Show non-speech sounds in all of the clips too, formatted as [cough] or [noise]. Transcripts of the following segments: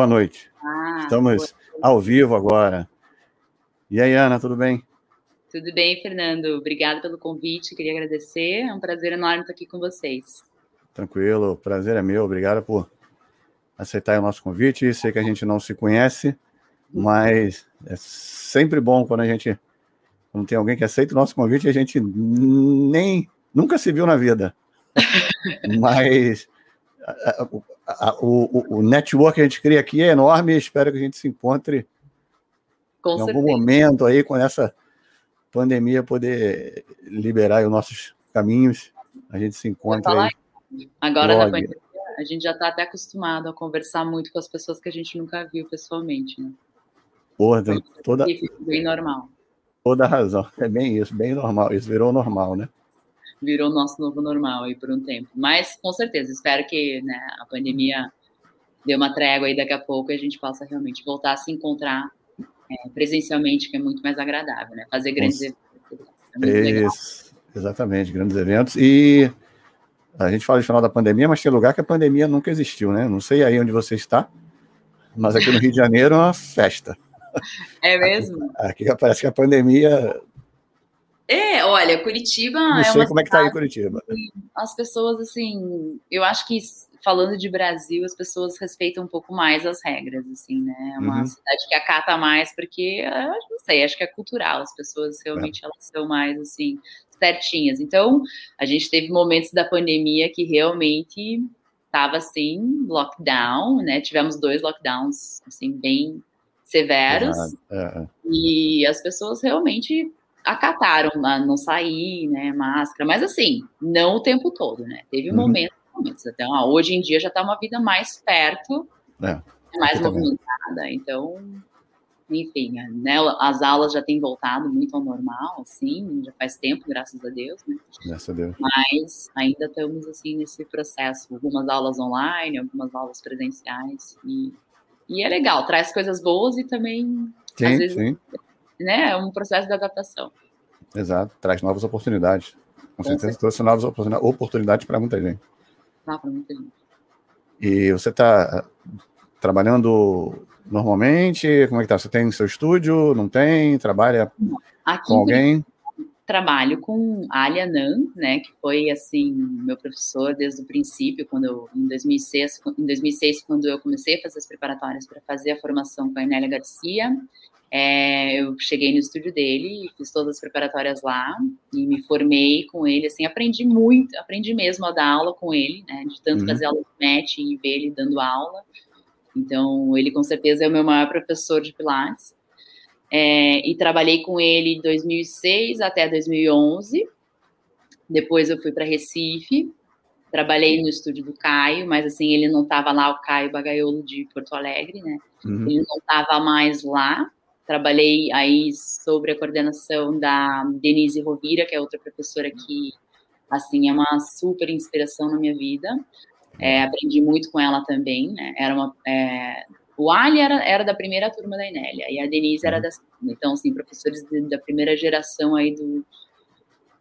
Boa noite. Ah, Estamos boa ao vivo agora. E aí, Ana, tudo bem? Tudo bem, Fernando. Obrigada pelo convite, queria agradecer. É um prazer enorme estar aqui com vocês. Tranquilo, o prazer é meu. Obrigado por aceitar o nosso convite. Sei que a gente não se conhece, mas é sempre bom quando a gente quando tem alguém que aceita o nosso convite, a gente nem nunca se viu na vida. [laughs] mas a, o, o network que a gente cria aqui é enorme e espero que a gente se encontre Com em certeza. algum momento aí com essa pandemia poder liberar os nosos caminhos. A gente se encontra aí. Agora na pandemia, a gente já está até acostumado a conversar muito com as pessoas que a gente nunca viu pessoalmente, né? Porra, toda... Bem normal. Toda razão. É bem isso, bem normal. Isso virou normal, né? Virou nosso novo normal aí por um tempo. Mas com certeza, espero que né, a pandemia dê uma trégua aí daqui a pouco e a gente possa realmente voltar a se encontrar é, presencialmente, que é muito mais agradável, né? Fazer grandes eventos. É exatamente, grandes eventos. E a gente fala de final da pandemia, mas tem lugar que a pandemia nunca existiu, né? Não sei aí onde você está, mas aqui no Rio de Janeiro é uma festa. É mesmo? Aqui, aqui parece que a pandemia é, olha, Curitiba Não é sei é como é que tá aí Curitiba. As pessoas, assim, eu acho que falando de Brasil, as pessoas respeitam um pouco mais as regras, assim, né? É uma uhum. cidade que acata mais, porque, não sei, acho que é cultural, as pessoas realmente é. elas são mais, assim, certinhas. Então, a gente teve momentos da pandemia que realmente estava, assim, lockdown, né? Tivemos dois lockdowns, assim, bem severos. Uhum. E as pessoas realmente acataram a não sair, né, máscara, mas assim, não o tempo todo, né? Teve uhum. momentos, momentos. Até, ah, hoje em dia já está uma vida mais perto, é, mais movimentada, então, enfim, né, as aulas já têm voltado muito ao normal, assim, já faz tempo, graças a Deus, né? Graças a Deus. Mas ainda estamos, assim, nesse processo, algumas aulas online, algumas aulas presenciais, e, e é legal, traz coisas boas e também, sim, às vezes, sim né? É um processo de adaptação. Exato, traz novas oportunidades. Com, Com certeza, certeza trouxe novas oportunidades para muita gente. Ah, para muita gente. E você está trabalhando normalmente? Como é que tá? Você tem seu estúdio? Não tem? Trabalha Aqui com alguém? Trabalho com a Alia Nan, né, que foi assim meu professor desde o princípio, quando eu, em 2006, em 2006 quando eu comecei a fazer as preparatórias para fazer a formação com a Enélia Garcia. É, eu cheguei no estúdio dele, fiz todas as preparatórias lá e me formei com ele, assim, aprendi muito, aprendi mesmo a dar aula com ele, né, de tanto uhum. fazer aula de match e ver ele dando aula. Então, ele com certeza é o meu maior professor de Pilates. É, e trabalhei com ele de 2006 até 2011. Depois eu fui para Recife, trabalhei no estúdio do Caio, mas assim, ele não estava lá, o Caio Bagaiolo de Porto Alegre, né? Uhum. Ele não estava mais lá. Trabalhei aí sobre a coordenação da Denise Rovira, que é outra professora que, assim, é uma super inspiração na minha vida. É, aprendi muito com ela também, né? Era uma, é, o Ali era, era da primeira turma da Inélia e a Denise era uhum. da segunda. Então, assim, professores de, da primeira geração aí do,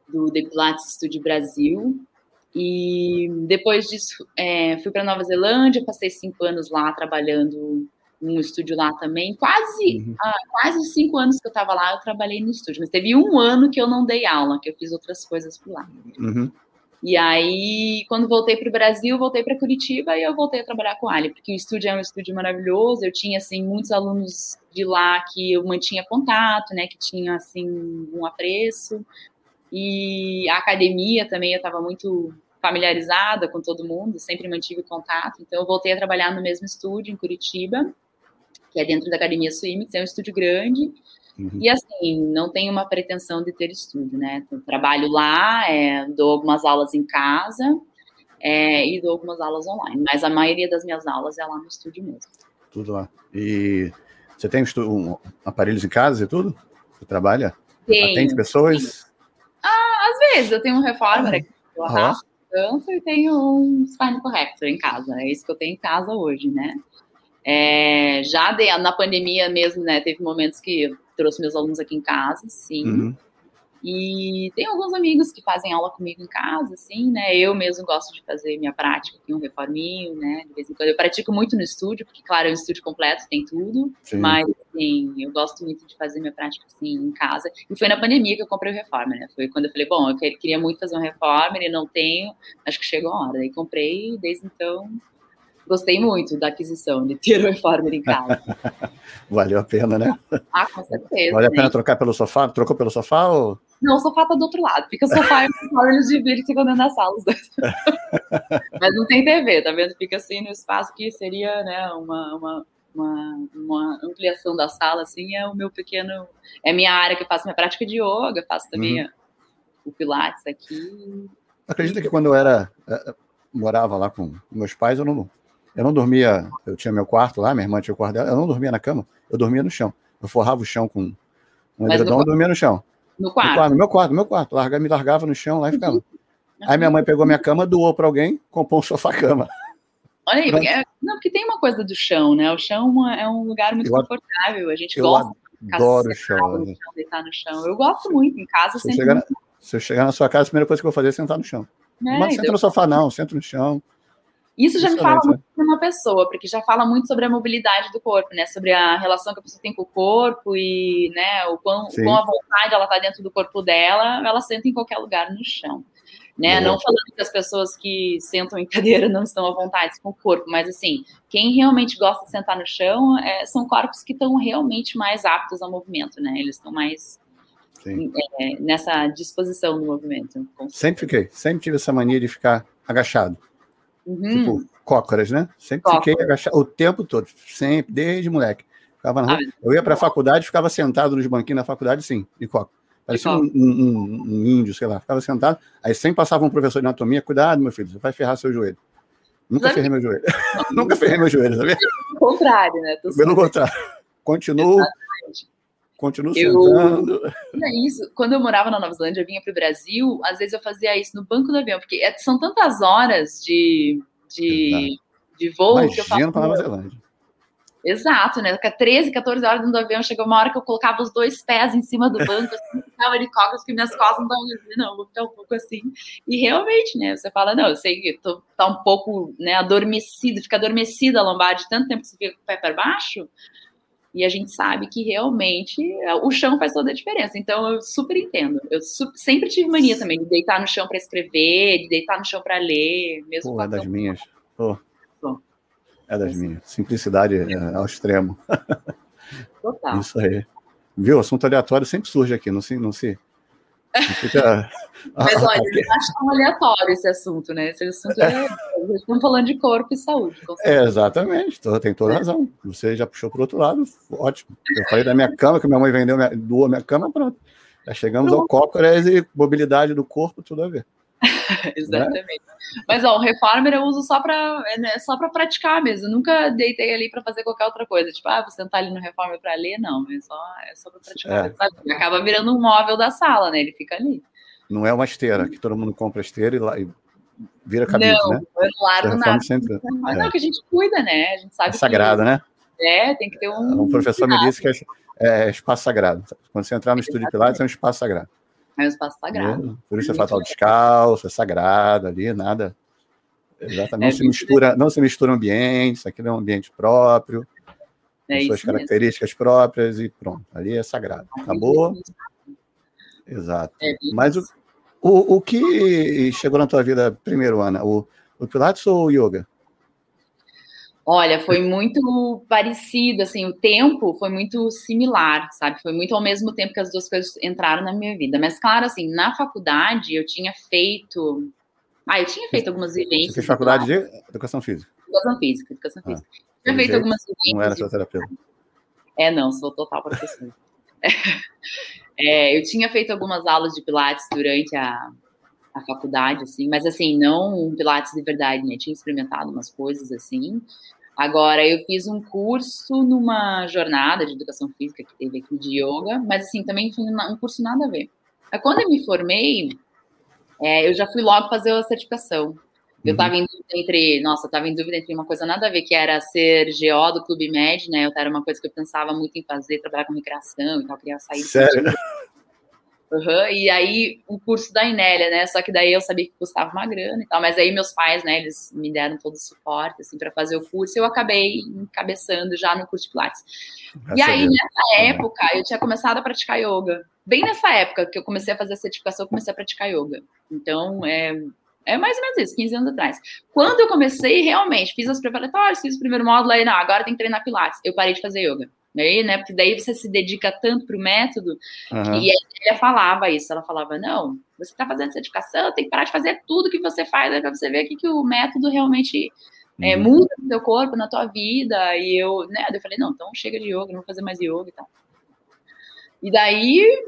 do The Pilates Studio Brasil. E depois disso, é, fui para Nova Zelândia, passei cinco anos lá trabalhando num estúdio lá também. Quase, uhum. ah, quase cinco anos que eu estava lá, eu trabalhei no estúdio. Mas teve um ano que eu não dei aula, que eu fiz outras coisas por lá. Uhum. E aí, quando voltei para o Brasil, voltei para Curitiba e eu voltei a trabalhar com a Ali, porque o estúdio é um estúdio maravilhoso. Eu tinha assim muitos alunos de lá que eu mantinha contato, né, que tinha assim um apreço. E a academia também eu estava muito familiarizada com todo mundo, sempre mantive contato. Então eu voltei a trabalhar no mesmo estúdio em Curitiba que é dentro da Academia Swimming, é um estúdio grande. Uhum. E assim, não tenho uma pretensão de ter estúdio, né? Eu trabalho lá, é, dou algumas aulas em casa é, e dou algumas aulas online, mas a maioria das minhas aulas é lá no estúdio mesmo. Tudo lá. E você tem um, aparelhos em casa e tudo? Você trabalha? Tenho. Atende pessoas? Ah, às vezes, eu tenho um reformer aqui, eu arrasto tanto e tenho um spine corrector em casa. É isso que eu tenho em casa hoje, né? É, já de, na pandemia mesmo, né, teve momentos que trouxe meus alunos aqui em casa, sim. Uhum. E tem alguns amigos que fazem aula comigo em casa, assim, né? Eu mesmo gosto de fazer minha prática aqui, um reforminho, né? De vez em quando. Eu pratico muito no estúdio, porque, claro, é um estúdio completo, tem tudo. Sim. Mas, assim, eu gosto muito de fazer minha prática, assim, em casa. E foi na pandemia que eu comprei o reformer, né? Foi quando eu falei, bom, eu queria muito fazer um reformer e não tenho, acho que chegou a hora. Daí comprei e desde então gostei muito da aquisição de ter o reformer em casa. [laughs] Valeu a pena, né? Ah, com certeza. Vale a pena né? trocar pelo sofá? Trocou pelo sofá ou... Não, o sofá tá do outro lado. Fica o sofá e o sofá, eles dividem ficam dentro da sala. [laughs] Mas não tem TV, tá vendo? Fica assim no espaço que seria, né, uma, uma, uma, uma, ampliação da sala, assim, é o meu pequeno... É minha área que eu faço minha prática de yoga, faço também uhum. o pilates aqui. Acredita que quando eu era... Eh, morava lá com meus pais, eu não eu não dormia, eu tinha meu quarto lá, minha irmã tinha o quarto dela, eu não dormia na cama, eu dormia no chão. Eu forrava o chão com um edredom e dormia no chão. No quarto? No, quarto, no meu quarto, no meu quarto. Larga, me largava no chão lá e ficava. Uhum. Aí minha mãe pegou minha cama, doou para alguém, comprou um sofá-cama. Olha aí, porque, não, porque tem uma coisa do chão, né? O chão é um lugar muito eu, confortável, a gente eu gosta adoro o chão, no chão, deitar no chão. Eu gosto muito, em casa se sempre... Chegar, se eu chegar na sua casa, a primeira coisa que eu vou fazer é sentar no chão. É, não senta então... no sofá não, senta no chão. Isso já me fala muito sobre uma pessoa, porque já fala muito sobre a mobilidade do corpo, né? Sobre a relação que a pessoa tem com o corpo e, né, o quão, o quão a vontade ela tá dentro do corpo dela, ela senta em qualquer lugar no chão. Né? Não falando que as pessoas que sentam em [laughs] cadeira não estão à vontade com o corpo, mas assim, quem realmente gosta de sentar no chão é, são corpos que estão realmente mais aptos ao movimento, né? Eles estão mais é, nessa disposição do movimento. Sempre fiquei, sempre tive essa mania de ficar agachado. Uhum. Tipo, cócoras, né? Sempre Cócoras. fiquei agachado o tempo todo, sempre, desde moleque. Ficava na... ah, eu ia para a faculdade, ficava sentado nos banquinhos da faculdade, sim, de coca. Parecia um, um, um, índio, sei lá. Ficava sentado, aí sempre passava um professor de anatomia, cuidado, meu filho, você vai ferrar seu joelho. Nunca ferrei meu joelho. [laughs] Nunca ferrei meu joelho, sabe? Pelo contrário, né? Pelo contrário. Continuo Continuo sentando. É isso. Quando eu morava na Nova Zelândia, eu vinha para o Brasil, às vezes eu fazia isso no banco do avião, porque é, são tantas horas de, de, de voo Imagina que eu falo. para Nova Zelândia. Exato, né? Fica 13, 14 horas dentro do avião, chegou uma hora que eu colocava os dois pés em cima do banco, assim, [laughs] ficava de cócoras, que minhas costas não estavam não, vou ficar um pouco assim. E realmente, né? Você fala, não, eu sei que tô, tá um pouco né, adormecido, fica adormecida a lombar de tanto tempo que você fica com o pé para baixo, e a gente sabe que realmente é, o chão faz toda a diferença. Então eu super entendo. Eu su sempre tive mania também de deitar no chão para escrever, de deitar no chão para ler, mesmo. Pô, é das minhas. Pô. É das minhas. Simplicidade é, ao extremo. [laughs] Total. Isso aí. Viu? Assunto aleatório sempre surge aqui, não se, não se Fica... [laughs] Mas [laughs] olha, eu acho tão aleatório esse assunto, né? Esse assunto é. Estamos falando de corpo e saúde. É, exatamente, tem toda razão. Você já puxou para o outro lado, ótimo. Eu falei da minha cama, que minha mãe vendeu, minha, doou minha cama, pronto. Já chegamos ao cócoras e mobilidade do corpo, tudo a ver. [laughs] Exatamente. Né? Mas ó, o reformer eu uso só para é, né, só para praticar mesmo. Eu nunca deitei ali para fazer qualquer outra coisa. Tipo, ah, vou sentar ali no reformer para ler, não. É só, é só para praticar. É. Acaba virando um móvel da sala, né? Ele fica ali. Não é uma esteira, que todo mundo compra esteira e, lá, e vira cabeça, não, né? Não largo nada. Sempre, Mas é. não, que a gente cuida, né? A gente sabe é sagrado, que, né? É, tem que ter um. Um professor me disse que é, é espaço sagrado. Quando você entrar no estúdio de Pilates, é um espaço sagrado. É um espaço sagrado. É, por isso é fatal descalço, é sagrado ali, nada. Exatamente. Não é, se mistura, não se mistura ambientes, aquilo é um ambiente próprio, é suas características mesmo. próprias e pronto. Ali é sagrado. Acabou. Exato. É Mas o, o, o que chegou na tua vida primeiro, Ana? O, o Pilates ou o Yoga? Olha, foi muito parecido, assim, o tempo foi muito similar, sabe? Foi muito ao mesmo tempo que as duas coisas entraram na minha vida. Mas, claro, assim, na faculdade eu tinha feito. Ah, eu tinha feito algumas vivências. Você fez faculdade de educação física? Educação física, educação ah, física. Ah, tinha feito algumas vivências. Não era sua terapeuta. É, não, sou total professor. [laughs] é, eu tinha feito algumas aulas de Pilates durante a, a faculdade, assim, mas assim, não um Pilates de verdade, né? Tinha experimentado umas coisas assim, Agora, eu fiz um curso numa jornada de educação física que teve aqui de yoga, mas assim, também foi um curso nada a ver. Aí, quando eu me formei, é, eu já fui logo fazer a certificação. Eu estava uhum. em dúvida entre, nossa, estava em dúvida entre uma coisa nada a ver, que era ser GO do Clube Med, né? Eu era uma coisa que eu pensava muito em fazer, trabalhar com recreação e tal, queria sair. Sério? [laughs] Uhum, e aí o curso da Inélia, né? Só que daí eu sabia que custava uma grana e tal, mas aí meus pais, né, eles me deram todo o suporte assim para fazer o curso, e eu acabei encabeçando já no curso de Pilates. e aí nessa época eu tinha começado a praticar yoga. Bem nessa época que eu comecei a fazer a certificação, eu comecei a praticar yoga. Então, é, é mais ou menos isso, 15 anos atrás. Quando eu comecei, realmente, fiz as preparatórias, fiz o primeiro módulo, aí, não, agora tem que treinar Pilates. Eu parei de fazer yoga. Aí, né? Porque daí você se dedica tanto para o método. Uhum. E ela falava isso. Ela falava: não, você está fazendo certificação, tem que parar de fazer tudo que você faz para você ver o que o método realmente é, uhum. muda no teu corpo, na tua vida. E eu, né? Eu falei: não, então chega de yoga, não vou fazer mais yoga e tal. E daí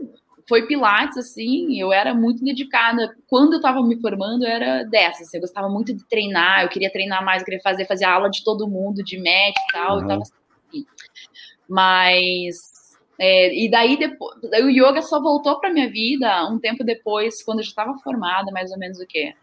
foi Pilates, assim, eu era muito dedicada. Quando eu estava me formando, eu era dessa, assim, eu gostava muito de treinar, eu queria treinar mais, eu queria fazer, fazer aula de todo mundo, de mat e tal, uhum. eu tava assim. Mas é, e daí depois, o yoga só voltou para minha vida um tempo depois, quando eu já estava formada, mais ou menos o quê?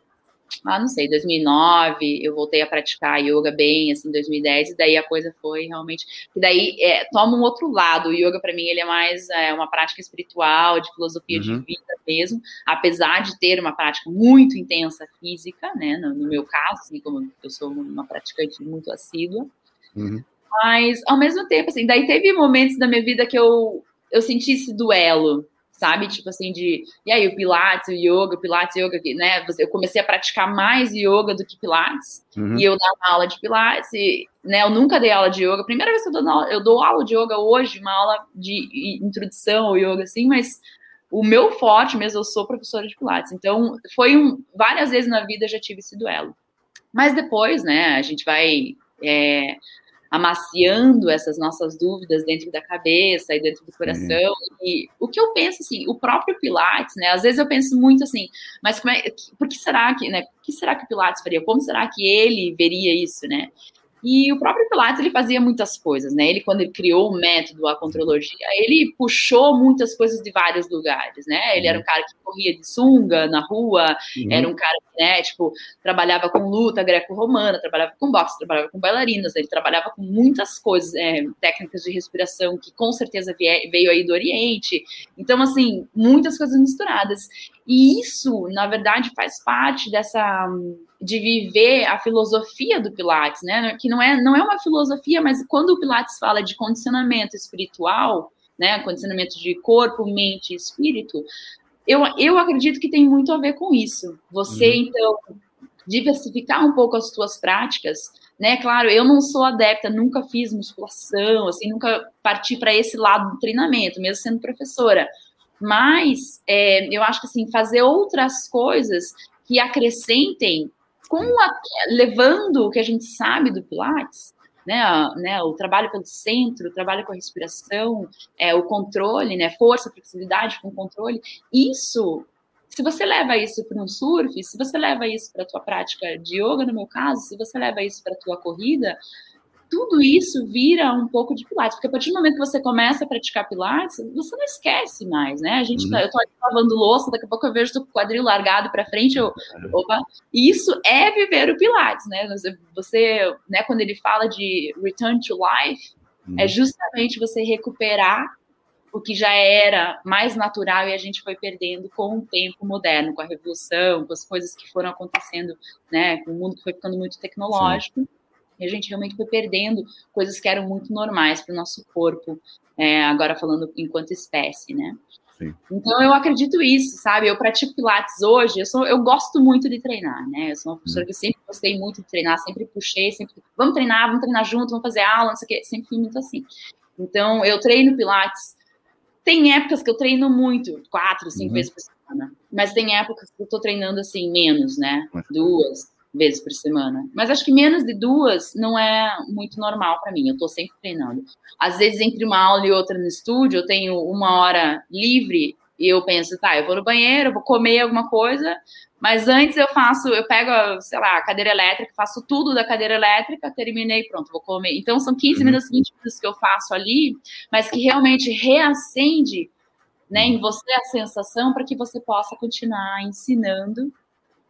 Ah, não sei, 2009, eu voltei a praticar yoga bem, assim, 2010, e daí a coisa foi realmente. E daí é, toma um outro lado. O yoga, para mim, ele é mais é, uma prática espiritual, de filosofia uhum. de vida mesmo, apesar de ter uma prática muito intensa física, né? No, no meu caso, assim, como eu sou uma praticante muito assídua. Uhum. Mas, ao mesmo tempo, assim, daí teve momentos da minha vida que eu, eu senti esse duelo, sabe? Tipo assim, de. E aí, o Pilates, o yoga, o Pilates, o yoga, né? Eu comecei a praticar mais yoga do que Pilates. Uhum. E eu dava aula de Pilates, e, né? Eu nunca dei aula de yoga. Primeira vez que eu dou aula, eu dou aula de yoga hoje, uma aula de introdução ao yoga, assim, mas o meu forte mesmo, eu sou professora de Pilates. Então, foi um. Várias vezes na vida eu já tive esse duelo. Mas depois, né, a gente vai. É, amaciando essas nossas dúvidas dentro da cabeça e dentro do coração. Uhum. E o que eu penso, assim, o próprio Pilates, né? Às vezes eu penso muito assim, mas como é, por que será que, né? O que será que o Pilates faria? Como será que ele veria isso, né? E o próprio Pilates ele fazia muitas coisas, né? Ele quando ele criou o método a contrologia, ele puxou muitas coisas de vários lugares, né? Ele era um cara que corria de sunga na rua, uhum. era um cara que, né, tipo, trabalhava com luta greco-romana, trabalhava com boxe, trabalhava com bailarinas, ele trabalhava com muitas coisas, é, técnicas de respiração que com certeza veio aí do Oriente. Então, assim, muitas coisas misturadas. E isso, na verdade, faz parte dessa de viver a filosofia do Pilates, né? Que não é, não é uma filosofia, mas quando o Pilates fala de condicionamento espiritual, né? Condicionamento de corpo, mente e espírito, eu, eu acredito que tem muito a ver com isso. Você, uhum. então, diversificar um pouco as suas práticas, né? Claro, eu não sou adepta, nunca fiz musculação, assim, nunca parti para esse lado do treinamento, mesmo sendo professora. Mas é, eu acho que assim, fazer outras coisas que acrescentem com a, levando o que a gente sabe do Pilates, né, né, o trabalho pelo centro, o trabalho com a respiração, é, o controle, né, força, flexibilidade com controle, isso, se você leva isso para um surf, se você leva isso para a tua prática de yoga, no meu caso, se você leva isso para a tua corrida, tudo isso vira um pouco de Pilates, porque a partir do momento que você começa a praticar Pilates, você não esquece mais, né? A gente, uhum. tá, eu tô ali lavando louça, daqui a pouco eu vejo o quadril largado para frente, eu, opa, isso é viver o Pilates, né? Você, você, né, quando ele fala de return to life, é uhum. é justamente você recuperar o que já era mais natural e a gente foi perdendo com o tempo moderno, com a revolução, com as coisas que foram acontecendo, né, com o mundo que foi ficando muito tecnológico. Sim e a gente realmente foi perdendo coisas que eram muito normais para o nosso corpo, é, agora falando enquanto espécie, né? Sim. Então eu acredito isso, sabe? Eu pratico Pilates hoje, eu, sou, eu gosto muito de treinar, né? Eu sou uma professora uhum. que sempre gostei muito de treinar, sempre puxei, sempre vamos treinar, vamos treinar junto, vamos fazer aula, não sei o quê, sempre fui muito assim. Então eu treino Pilates. Tem épocas que eu treino muito, quatro, cinco uhum. vezes por semana, mas tem épocas que eu tô treinando assim menos, né? Duas, vezes por semana. Mas acho que menos de duas não é muito normal para mim. Eu estou sempre treinando. Às vezes, entre uma aula e outra no estúdio, eu tenho uma hora livre e eu penso, tá, eu vou no banheiro, vou comer alguma coisa, mas antes eu faço, eu pego, sei lá, a cadeira elétrica, faço tudo da cadeira elétrica, terminei, pronto, vou comer. Então são 15 uhum. minutos, 20 minutos que eu faço ali, mas que realmente reacende né, em você a sensação para que você possa continuar ensinando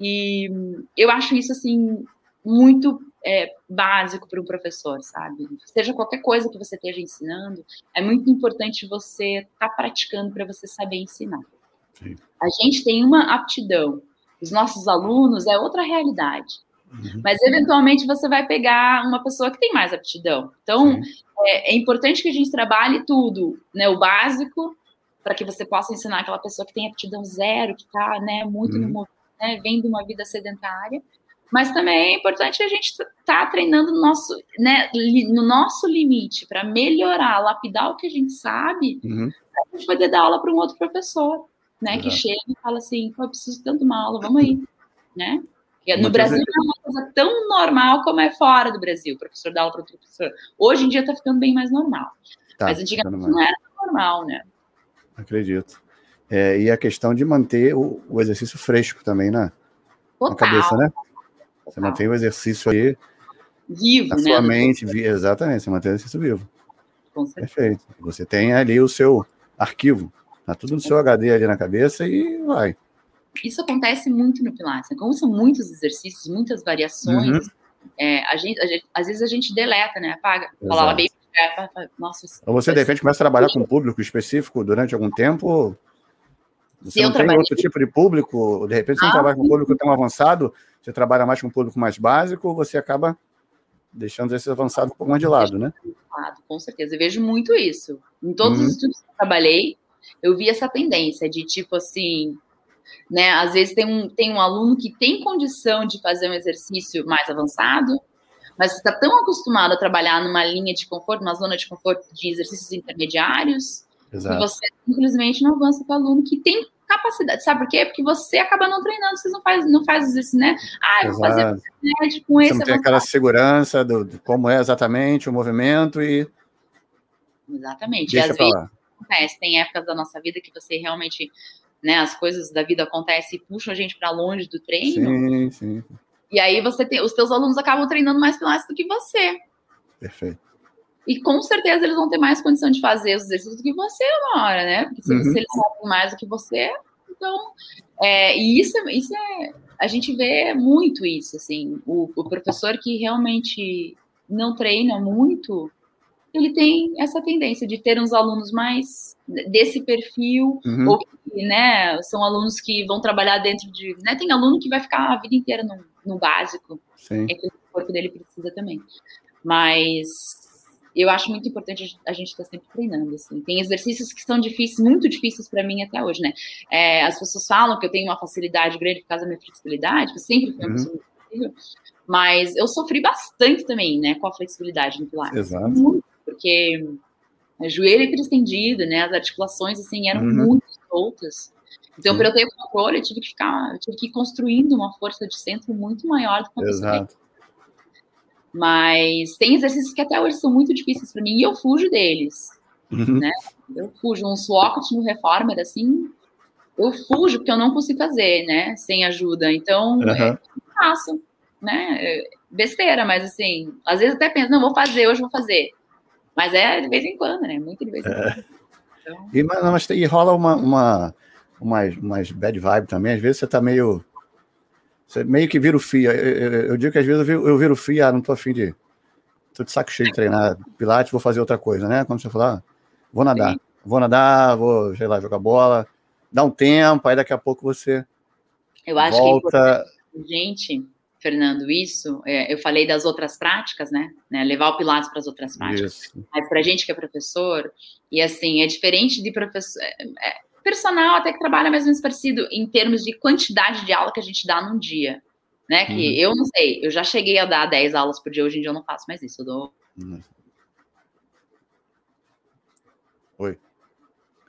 e eu acho isso, assim, muito é, básico para um professor, sabe? Seja qualquer coisa que você esteja ensinando, é muito importante você estar tá praticando para você saber ensinar. Sim. A gente tem uma aptidão. Os nossos alunos é outra realidade. Uhum. Mas, eventualmente, você vai pegar uma pessoa que tem mais aptidão. Então, é, é, importante que a gente trabalhe tudo, né? O básico, para que você possa ensinar aquela pessoa que tem aptidão zero, que está né, muito uhum. no né, vem de uma vida sedentária. Mas também é importante a gente estar tá treinando no nosso, né, no nosso limite para melhorar, lapidar o que a gente sabe, uhum. para a gente poder dar aula para um outro professor, né, Exato. que chega e fala assim, eu preciso tanto de uma aula, vamos aí, né? no Brasil vezes... é uma coisa tão normal como é fora do Brasil, o professor dá aula para outro professor. Hoje em dia está ficando bem mais normal. Tá, Mas antigamente não era normal, né? Acredito. É, e a questão de manter o, o exercício fresco também na, na cabeça, né? Você Total. mantém o exercício aí vivo, na né? sua mente, vi, exatamente, você mantém o exercício vivo. Perfeito. Você tem ali o seu arquivo, tá tudo no seu HD ali na cabeça e vai. Isso acontece muito no Pilates. Né? Como são muitos exercícios, muitas variações, uhum. é, a, gente, a gente, às vezes a gente deleta, né? Apaga. Fala bem. Nossa, Ou você, de repente, começa a trabalhar com um público específico durante algum tempo. Você não tem outro tipo de público, de repente você ah, não trabalha com um público tão avançado, você trabalha mais com um público mais básico, você acaba deixando esse avançado um pouco mais de lado, né? Com certeza, eu vejo muito isso. Em todos uhum. os estudos que eu trabalhei, eu vi essa tendência de tipo assim, né? Às vezes tem um, tem um aluno que tem condição de fazer um exercício mais avançado, mas está tão acostumado a trabalhar numa linha de conforto, numa zona de conforto de exercícios intermediários, Exato. E você simplesmente não avança com o aluno que tem capacidade. Sabe por quê? Porque você acaba não treinando, você não faz, não faz isso, né? Ah, eu vou fazer com esse. Você não tem aquela segurança do, de como é exatamente o movimento e. Exatamente. Deixa e às vezes lá. acontece, tem épocas da nossa vida que você realmente, né, as coisas da vida acontecem e puxam a gente para longe do treino. Sim, sim. E aí você tem, os teus alunos acabam treinando mais pilates do que você. Perfeito. E com certeza eles vão ter mais condição de fazer os exercícios do que você uma hora, né? Porque se, uhum. se eles sabem mais do que você, então. É, e isso, isso é. A gente vê muito isso, assim. O, o professor que realmente não treina muito, ele tem essa tendência de ter uns alunos mais desse perfil, uhum. ou que, né, são alunos que vão trabalhar dentro de, né, tem aluno que vai ficar a vida inteira no, no básico, Sim. é que o corpo dele precisa também. Mas eu acho muito importante a gente estar tá sempre treinando, assim. Tem exercícios que são difíceis, muito difíceis para mim até hoje, né? É, as pessoas falam que eu tenho uma facilidade grande por causa da minha flexibilidade, que sempre foi uma uhum. possível, mas eu sofri bastante também, né, com a flexibilidade no Pilates. Exato. Muito, porque o joelho hiperestendido, né, as articulações, assim, eram uhum. muito soltas. Então, para eu ter o controle, eu tive que ficar, tive que ir construindo uma força de centro muito maior do que a Exato. Mas tem exercícios que até hoje são muito difíceis para mim e eu fujo deles. Uhum. Né? Eu fujo. Um SWOT no Reformer, assim, eu fujo porque eu não consigo fazer, né? Sem ajuda. Então, uhum. é, faço, né? É besteira, mas assim, às vezes até penso, não, vou fazer, hoje vou fazer. Mas é de vez em quando, né? Muito de vez em é. quando. Então... E, mas, e rola uma, uma, umas, umas bad vibe também. Às vezes você tá meio você meio que vira o fio. Eu, eu, eu, digo que às vezes eu viro, eu viro o fio, ah, não tô afim de. Tô de saco cheio de treinar Pilates, vou fazer outra coisa, né? Quando você falar, ah, vou nadar. Sim. Vou nadar, vou, sei lá, jogar bola, dá um tempo, aí daqui a pouco você. Eu acho volta... que gente, Fernando, isso, é, eu falei das outras práticas, né? né levar o Pilates para as outras práticas. Isso. Aí, para gente que é professor, e assim, é diferente de professor. É, é personal até que trabalha mais ou menos parecido em termos de quantidade de aula que a gente dá num dia. Né? Que uhum. eu não sei, eu já cheguei a dar 10 aulas por dia, hoje em dia eu não faço mais isso. Eu dou. Uhum. Oi.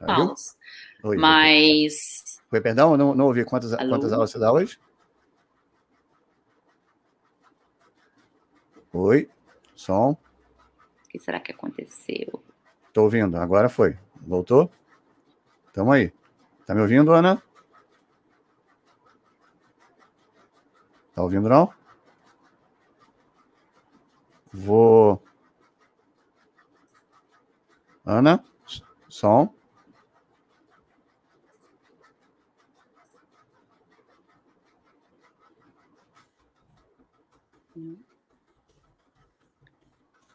Aulas. Oi, Mas. Oi, perdão, não, não ouvi quantas, quantas aulas você dá hoje? Oi, som. O que será que aconteceu? Estou ouvindo, agora foi. Voltou? Tamo aí. Tá me ouvindo, Ana? Tá ouvindo, não? Vou. Ana? Som?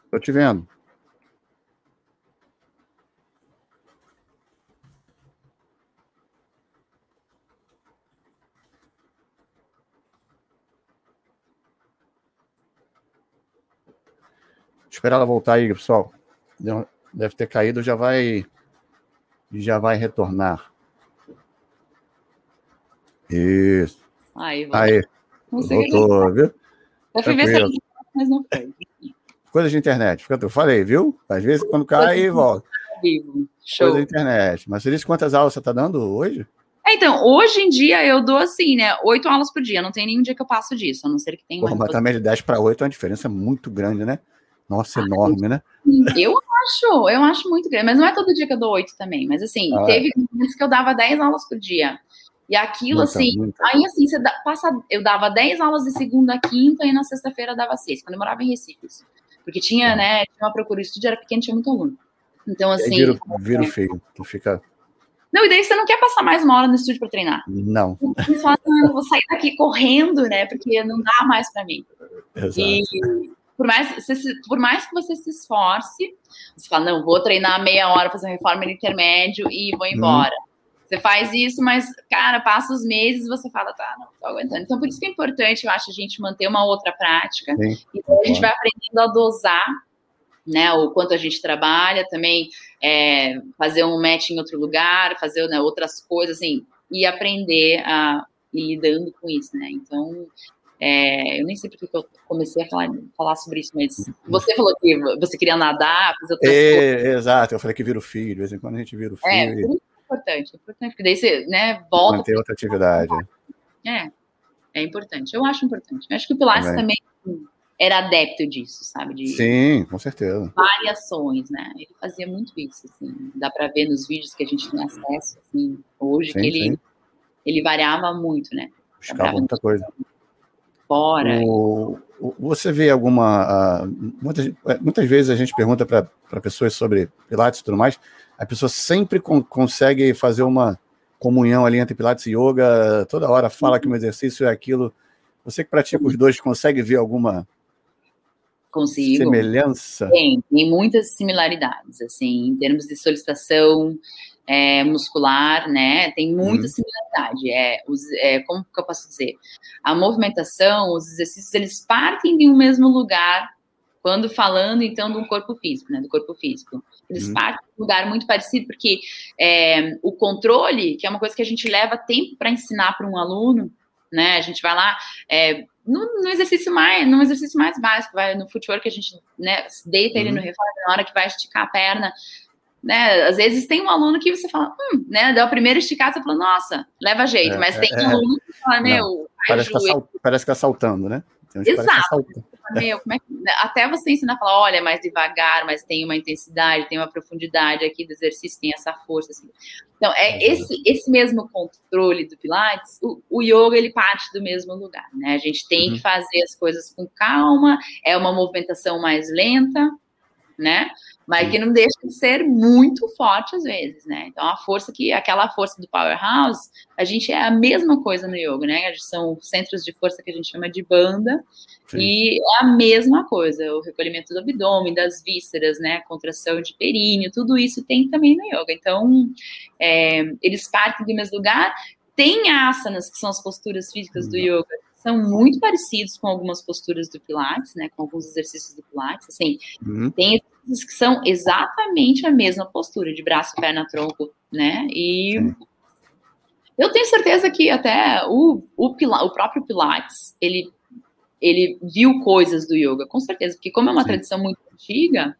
Estou te vendo. Esperar ela voltar aí, pessoal. Deve ter caído, já vai já vai retornar. Isso. Aí, aí. Voltou, viu? Eu fui ver se mas não foi. Coisa de internet, eu falei, viu? Às vezes quando cai, volta. Show. Coisa da internet. Mas você disse quantas aulas você está dando hoje? É, então, hoje em dia eu dou assim, né? Oito aulas por dia. Não tem nenhum dia que eu passo disso, a não ser que tenha. Porra, mas também de 10 para 8 é uma diferença muito grande, né? Nossa, ah, enorme, né? Eu acho, eu acho muito grande. Mas não é todo dia que eu dou oito também. Mas assim, ah, teve momentos que eu dava 10 aulas por dia. E aquilo, muita, assim, muita. aí assim, você passa, eu dava 10 aulas de segunda a quinta e na sexta-feira dava seis, quando eu morava em Recife. Porque tinha, é. né, tinha uma procura, o estúdio era pequeno, tinha muito aluno. Então, assim. Vira, vira feio, tu fica. Não, e daí você não quer passar mais uma hora no estúdio para treinar. Não. Você fala, não, eu vou sair daqui correndo, né? Porque não dá mais para mim. Exato. E por mais, você, por mais que você se esforce, você fala, não, vou treinar meia hora, fazer uma reforma no intermédio e vou embora. Hum. Você faz isso, mas, cara, passa os meses e você fala, tá, não tô aguentando. Então, por isso que é importante, eu acho, a gente manter uma outra prática. Sim. Então, a gente vai aprendendo a dosar né, o quanto a gente trabalha, também é, fazer um match em outro lugar, fazer né, outras coisas, assim, e aprender a ir lidando com isso, né? Então, é, eu nem sei porque eu comecei a falar, falar sobre isso, mas você falou que você queria nadar, fazer outras é, coisas. Exato, eu falei que vira o filho, de vez em quando a gente vira o é, filho. É, importante, é importante, porque daí você, né, volta. Manter outra atividade. É, é importante, eu acho importante. Eu acho que o Pilates também, também era adepto disso, sabe? De Sim, com certeza. Variações, né? Ele fazia muito isso, assim. Dá para ver nos vídeos que a gente tem acesso, assim, hoje, sim, que ele, ele variava muito, né? Buscava muita coisa. Fora. O, você vê alguma. Muitas, é, muitas vezes a gente pergunta para pessoas sobre Pilates e tudo mais, a pessoa sempre con consegue fazer uma comunhão ali entre Pilates e Yoga, toda hora fala que um exercício é aquilo. Você que pratica os dois, consegue ver alguma Consigo. Semelhança? Tem, tem muitas similaridades, assim, em termos de solicitação é, muscular, né? Tem muita uhum. similaridade. É, os, é, como que eu posso dizer? A movimentação, os exercícios, eles partem de um mesmo lugar quando falando, então, do corpo físico, né? Do corpo físico. Eles uhum. partem de um lugar muito parecido, porque é, o controle, que é uma coisa que a gente leva tempo para ensinar para um aluno, né? A gente vai lá, é, no, no, exercício mais, no exercício mais básico, vai no footwork, a gente né, deita ele no uhum. reforço, na hora que vai esticar a perna, né? Às vezes tem um aluno que você fala, hum, né? Dá o primeiro esticado, você fala, nossa, leva jeito, é, mas tem é, um aluno que fala, meu, parece que, tá parece que tá saltando, né? Exato. Meu, como é que... Né, até você ensinar a falar, olha, mais devagar, mas tem uma intensidade, tem uma profundidade aqui do exercício, tem essa força. Assim. Então, é esse, esse mesmo controle do Pilates, o, o yoga, ele parte do mesmo lugar, né? A gente tem uhum. que fazer as coisas com calma, é uma movimentação mais lenta, né? Mas que não deixa de ser muito forte às vezes, né? Então a força que aquela força do powerhouse, a gente é a mesma coisa no yoga, né? São centros de força que a gente chama de banda Sim. e é a mesma coisa, o recolhimento do abdômen, das vísceras, né? Contração de períneo, tudo isso tem também no yoga. Então é, eles partem do mesmo lugar. Tem asanas que são as posturas físicas do uhum. yoga são muito parecidos com algumas posturas do Pilates, né? Com alguns exercícios do Pilates. Assim, uhum. tem que são exatamente a mesma postura, de braço, perna, tronco, né? E Sim. eu tenho certeza que até o, o, o próprio Pilates, ele, ele viu coisas do yoga, com certeza, porque como é uma Sim. tradição muito antiga,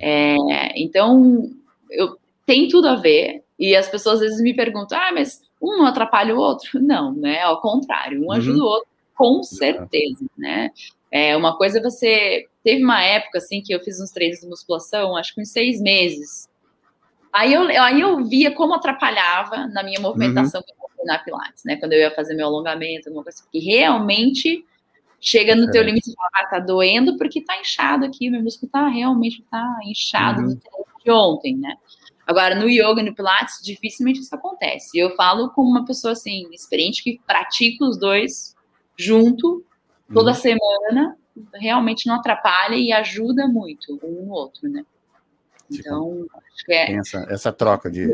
é, então eu, tem tudo a ver. E as pessoas às vezes me perguntam, ah, mas um atrapalha o outro? Não, né? Ao contrário, um uhum. ajuda o outro com certeza, né? É, uma coisa você. Teve uma época assim que eu fiz uns treinos de musculação, acho que em seis meses. Aí eu, aí eu via como atrapalhava na minha movimentação uhum. na Pilates, né? Quando eu ia fazer meu alongamento, alguma coisa, porque realmente chega no é. teu limite e fala, ah, tá doendo porque tá inchado aqui, meu músculo tá realmente tá inchado uhum. de ontem, né? Agora, no yoga e no Pilates, dificilmente isso acontece. Eu falo como uma pessoa, assim, experiente que pratica os dois junto toda uhum. semana, realmente não atrapalha e ajuda muito um no outro, né? Então, acho que é. Tem essa, essa troca de.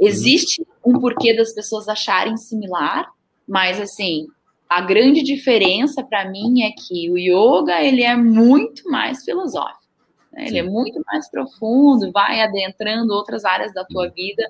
Existe um porquê das pessoas acharem similar, mas assim, a grande diferença para mim é que o yoga ele é muito mais filosófico. Né? Ele é muito mais profundo, vai adentrando outras áreas da tua vida.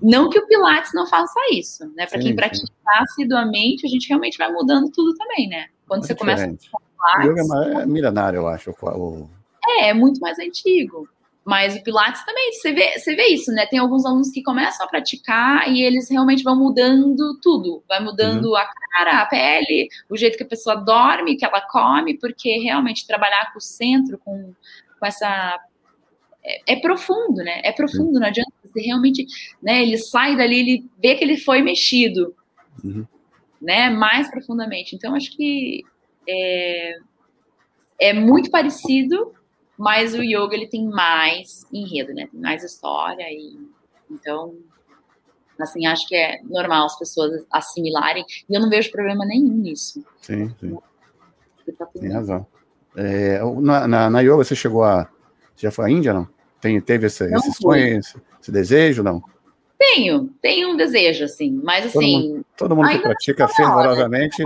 Não que o Pilates não faça isso, né? Para quem pratica assiduamente, a gente realmente vai mudando tudo também, né? Quando é você diferente. começa a Pilates, o yoga é milenário, eu acho. O... É, é muito mais antigo. Mas o Pilates também, você vê, você vê isso, né? Tem alguns alunos que começam a praticar e eles realmente vão mudando tudo. Vai mudando uhum. a cara, a pele, o jeito que a pessoa dorme, que ela come, porque realmente trabalhar com o centro, com, com essa. É, é profundo, né? É profundo, uhum. não adianta você realmente. Né, ele sai dali, ele vê que ele foi mexido, uhum. né? Mais profundamente. Então, acho que é, é muito parecido mas o yoga ele tem mais enredo, né? Tem mais história e então assim acho que é normal as pessoas assimilarem e eu não vejo problema nenhum nisso. Sim, sim. Tá tem razão. É, na, na, na, yoga você chegou a já foi à Índia não? Tem, teve esse, esse sonho, esse, esse, desejo não? Tenho, tenho um desejo assim, mas assim. Todo mundo, todo mundo que pratica fervorosamente.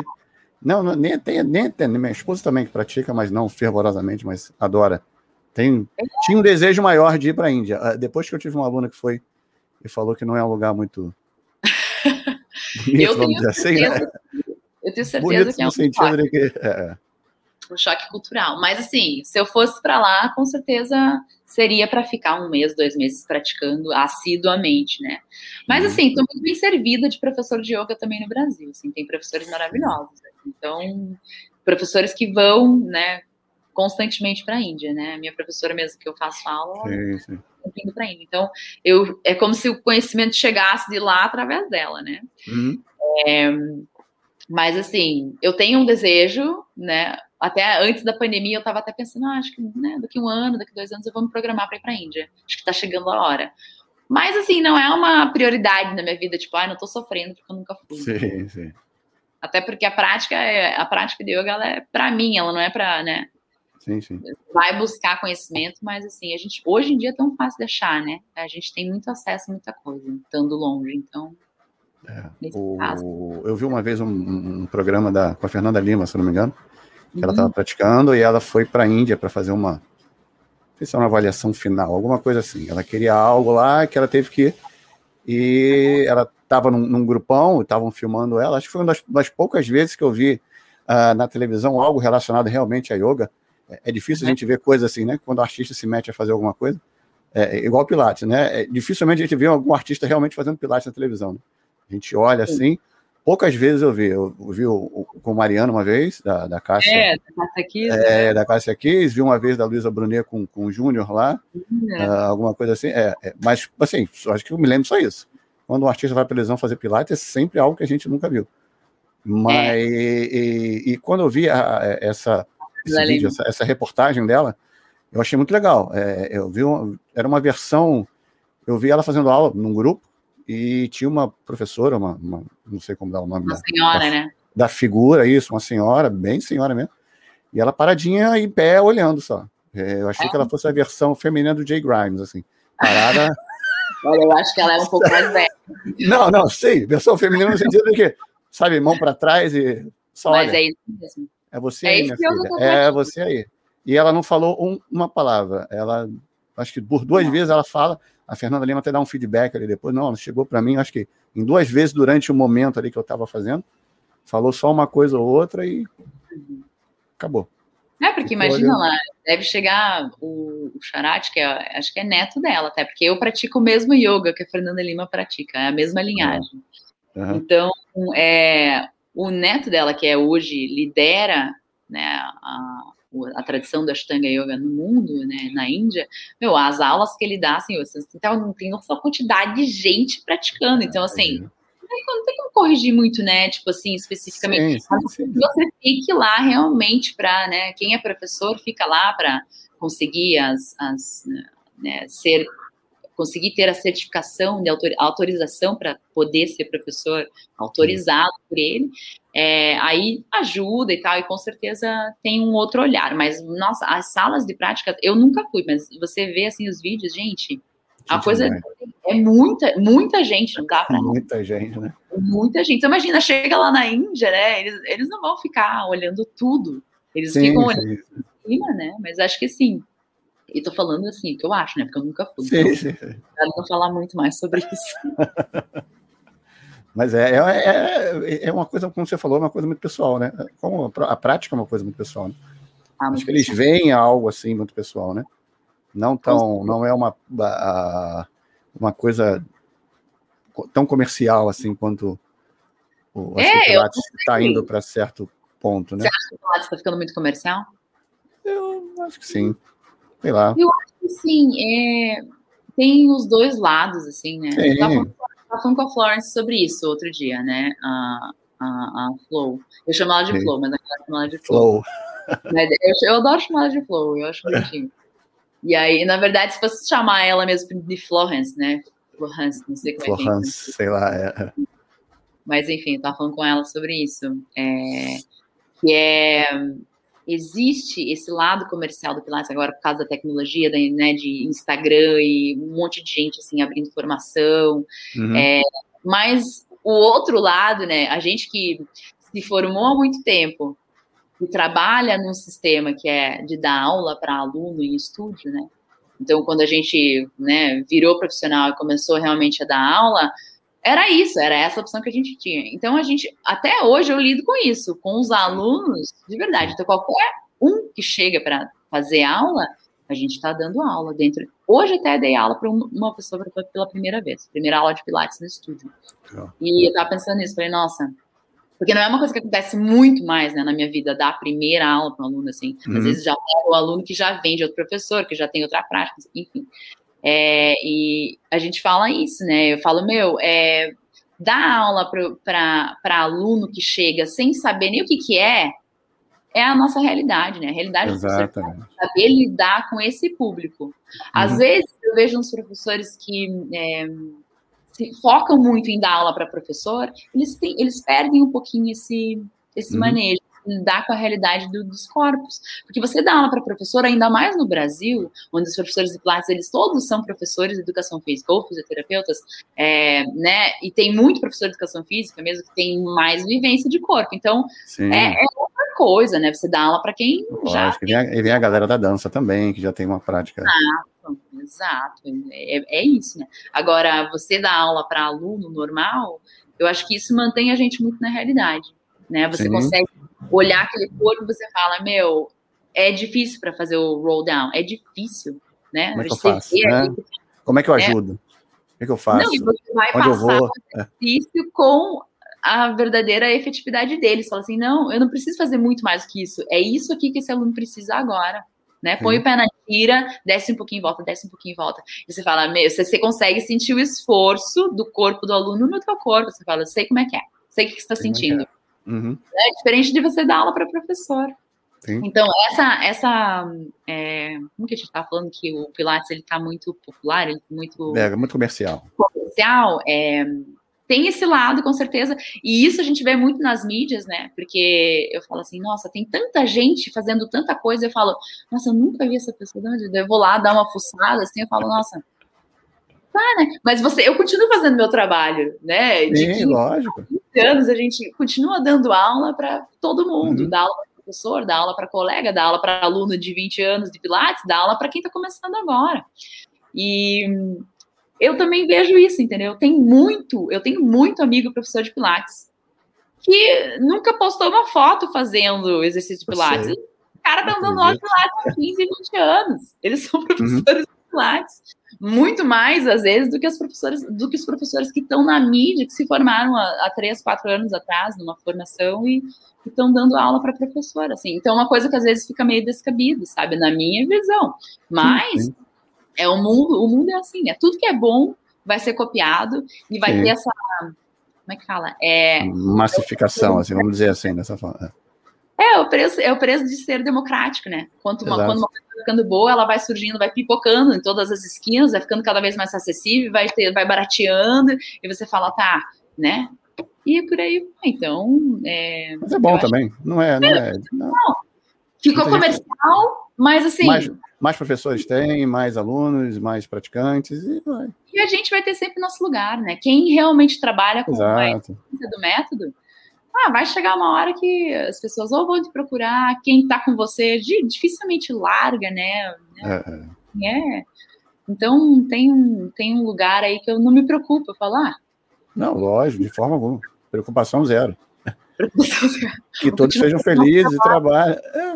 Não, nem tem, nem tem, minha esposa também que pratica, mas não fervorosamente, mas adora tem, tinha um desejo maior de ir para a Índia. Ah, depois que eu tive uma aluna que foi e falou que não é um lugar muito [laughs] bonito, eu vamos dizer assim, né? Eu tenho certeza bonito que é um sentido de que, é, é. Um choque cultural. Mas assim, se eu fosse para lá, com certeza seria para ficar um mês, dois meses praticando assiduamente, né? Mas assim, estou muito bem servida de professor de yoga também no Brasil. Assim, tem professores maravilhosos. Então, professores que vão, né, constantemente para a Índia, né? A minha professora mesmo que eu faço aula, sim, sim. indo para a Índia. Então, eu, é como se o conhecimento chegasse de lá através dela, né? Uhum. É, mas, assim, eu tenho um desejo, né? Até antes da pandemia, eu estava até pensando, ah, acho que né, daqui um ano, daqui dois anos, eu vou me programar para ir para a Índia. Acho que está chegando a hora. Mas, assim, não é uma prioridade na minha vida, tipo, ah, não estou sofrendo porque eu nunca fui. Sim, sim. Até porque a prática, é, a prática de yoga, ela é para mim, ela não é para, né? Sim, sim. Vai buscar conhecimento, mas assim, a gente hoje em dia é tão fácil de achar, né? A gente tem muito acesso a muita coisa, estando longe, então. É, o, eu vi uma vez um, um, programa da, com a Fernanda Lima, se não me engano, que uhum. ela estava praticando e ela foi para a Índia para fazer uma, não sei se é uma avaliação final, alguma coisa assim. Ela queria algo lá que ela teve que ir e ela estava num, num, grupão, estavam filmando ela. Acho que foi uma das, das poucas vezes que eu vi uh, na televisão algo relacionado realmente a yoga. É, é difícil a gente ver coisas assim, né? Quando o artista se mete a fazer alguma coisa. É, é igual Pilates, né? É, dificilmente a gente vê algum artista realmente fazendo Pilates na televisão. Né? A gente olha assim. Poucas vezes eu vi. Eu, vi o, o, com o Mariano uma vez, da, da Cássia. É, da Cássia Kiss. É, né? da Cássia Kiss. Vi uma vez da Luísa Brunet com, com o Júnior lá. Uh, alguma coisa assim. É, é, mas, assim, acho que eu me lembro só isso. Quando um artista vai para televisão fazer Pilates, é sempre algo que a gente nunca viu. Mas, e, e, quando eu vi a, a, essa vídeo, essa, essa, reportagem dela, eu achei muito legal. É, eu vi uma, era uma versão, eu vi ela fazendo aula num grupo e tinha uma professora, uma, uma não sei como dar o nome. Uma da, senhora, da, né? Da figura, isso, uma senhora, bem senhora mesmo. E ela paradinha em pé, olhando só. É, eu achei é. que ela fosse a versão feminina do Jay Grimes, assim. Parada. [laughs] Olha, eu acho que ela é um pouco mais velha. [laughs] Não, não, sei. Versão feminina no sentido de que, sabe, mão para trás e só Mas olha. é isso mesmo. É você é aí, minha filha. É você aí. E ela não falou um, uma palavra. Ela, acho que por duas vezes ela fala. A Fernanda Lima até dá um feedback ali depois. Não, ela chegou para mim, acho que em duas vezes durante o momento ali que eu estava fazendo. Falou só uma coisa ou outra e acabou. É, porque Ficou imagina lá, deve chegar o, o que é, acho que é neto dela, até porque eu pratico o mesmo yoga que a Fernanda Lima pratica, é a mesma linhagem. Uhum. Então, é, o neto dela, que é hoje lidera né, a, a tradição da Ashtanga Yoga no mundo, né, na Índia, meu, as aulas que ele dá, assim, vocês então, não tem noção quantidade de gente praticando. Então, assim, não tem como corrigir muito, né? Tipo assim, especificamente. Sim, sim, sim. Você fique lá realmente para, né? Quem é professor fica lá para conseguir as, as né, ser conseguir ter a certificação de autorização para poder ser professor autorizado por ele, é, aí ajuda e tal, e com certeza tem um outro olhar. Mas, nossa, as salas de prática, eu nunca fui, mas você vê assim os vídeos, gente, a coisa é muita, muita gente, não dá para. [laughs] Muita gente, né? Muita gente. Então, imagina, chega lá na Índia, né? Eles, eles não vão ficar olhando tudo. Eles sim, ficam olhando sim. cima, né? Mas acho que sim. E tô falando assim, que eu acho, né? Porque eu nunca fui. Sim, então, sim. não falar muito mais sobre isso. [laughs] Mas é, é, é, é, uma coisa, como você falou, uma coisa muito pessoal, né? Como a prática é uma coisa muito pessoal, né? Ah, Acho que eles veem algo assim muito pessoal, né? Não tão, não é uma, uma coisa tão comercial assim quanto o é, está indo para certo ponto, né? Você acha que o Pilates está ficando muito comercial? Eu acho que sim. Sei lá. Eu acho que sim. É... Tem os dois lados, assim, né? Sim. Eu tava falando com a Florence sobre isso outro dia, né? A, a, a Flow. Eu chamo ela de sim. Flow, mas eu chamo ela de Flow. Flow. eu, eu adoro chamar ela de Flow, eu acho bonitinho. E aí, na verdade, se fosse chamar ela mesmo de Florence, né? Florence, não sei como Florence, é que é. sei lá. É. Mas, enfim, eu tava falando com ela sobre isso. É, que é... Existe esse lado comercial do Pilates agora por causa da tecnologia, da, né, de Instagram e um monte de gente, assim, abrindo informação. Uhum. É, mas o outro lado, né, a gente que se formou há muito tempo e trabalha num sistema que é de dar aula para aluno em estúdio, né? Então, quando a gente né, virou profissional e começou realmente a dar aula, era isso, era essa opção que a gente tinha. Então, a gente, até hoje, eu lido com isso, com os alunos, de verdade. Então, qualquer um que chega para fazer aula, a gente está dando aula dentro. Hoje, até dei aula para uma pessoa pela primeira vez, primeira aula de Pilates no estúdio. E eu estava pensando nisso, falei, nossa, porque não é uma coisa que acontece muito mais né, na minha vida, dar a primeira aula para um aluno, assim. Uhum. Às vezes já é o aluno que já vem de outro professor, que já tem outra prática, enfim. É, e a gente fala isso, né? Eu falo, meu, é, dar aula para aluno que chega sem saber nem o que, que é, é a nossa realidade, né? A realidade Exatamente. do saber lidar com esse público. Às uhum. vezes eu vejo uns professores que é, se focam muito em dar aula para professor, eles, têm, eles perdem um pouquinho esse, esse uhum. manejo lidar com a realidade do, dos corpos. Porque você dá aula para professor, ainda mais no Brasil, onde os professores de Pilates, eles todos são professores de educação física ou fisioterapeutas, é, né? E tem muito professor de educação física mesmo que tem mais vivência de corpo. Então, é, é, outra coisa, né? Você dá aula para quem Lógico, já. E vem, a, e vem a galera da dança também, que já tem uma prática. Ah, Exato, é, é isso, né? Agora, você dá aula para aluno normal, eu acho que isso mantém a gente muito na realidade, né? Você Sim. consegue olhar aquele corpo e você fala, meu, é difícil para fazer o roll down, é difícil, né? Como é que eu faço, né? Como é que eu né? ajudo? O que, eu faço? Não, e você vai Onde passar o é. exercício é. com a verdadeira efetividade deles. Fala assim, não, eu não preciso fazer muito mais que isso. É isso aqui que esse aluno precisa agora né? Põe o pé na tira, desce um pouquinho em volta, desce um pouquinho em volta. E você fala, meu, você, você consegue sentir o esforço do corpo do aluno no teu corpo. Você fala, sei como é que é, sei o que você está é sentindo. É. Uhum. É diferente de você dar aula para professor. Sim. Então, essa, essa é, como que a gente está falando que o Pilates ele está muito popular, ele tá muito é, muito comercial. Comercial, é, tem esse lado, com certeza, e isso a gente vê muito nas mídias, né? Porque eu falo assim, nossa, tem tanta gente fazendo tanta coisa, eu falo, nossa, eu nunca vi essa pessoa, eu vou lá dar uma fuçada, assim, eu falo, nossa, tá, né? Mas você, eu continuo fazendo meu trabalho, né? Sim, 15, lógico. 15 anos a gente continua dando aula para todo mundo, uhum. dá aula para professor, dá aula para colega, dá aula para aluno de 20 anos de Pilates, dá aula para quem está começando agora. E eu também vejo isso, entendeu? Tem muito, eu tenho muito amigo professor de Pilates que nunca postou uma foto fazendo exercício de Pilates. O cara tá dando aula de Pilates há 15, 20 anos. Eles são uhum. professores uhum. de Pilates. Muito mais, às vezes, do que, as professores, do que os professores que estão na mídia, que se formaram há, há 3, 4 anos atrás, numa formação, e estão dando aula para professor, assim. Então, é uma coisa que às vezes fica meio descabido, sabe? Na minha visão. Mas, sim, sim. É o mundo, o mundo é assim, é tudo que é bom vai ser copiado e vai Sim. ter essa como é que fala? É massificação, assim, vamos dizer assim, dessa forma. É, o preço, é o preço de ser democrático, né? Quanto uma, quando uma coisa vai ficando boa, ela vai surgindo, vai pipocando em todas as esquinas, vai ficando cada vez mais acessível, vai ter, vai barateando, e você fala, tá, né? E por aí, então. É, mas é bom também, não é, não é. Não. Ficou comercial, mas assim. Mas, mais professores tem, mais alunos, mais praticantes e vai. E a gente vai ter sempre nosso lugar, né? Quem realmente trabalha com Exato. a do método, ah, vai chegar uma hora que as pessoas ou vão te procurar, quem está com você dificilmente larga, né? É. é. Então tem um, tem um lugar aí que eu não me preocupo, eu falo, ah. Não, lógico, de forma alguma. Preocupação zero. Preocupação [laughs] zero. Que todos sejam felizes e trabalhem. É,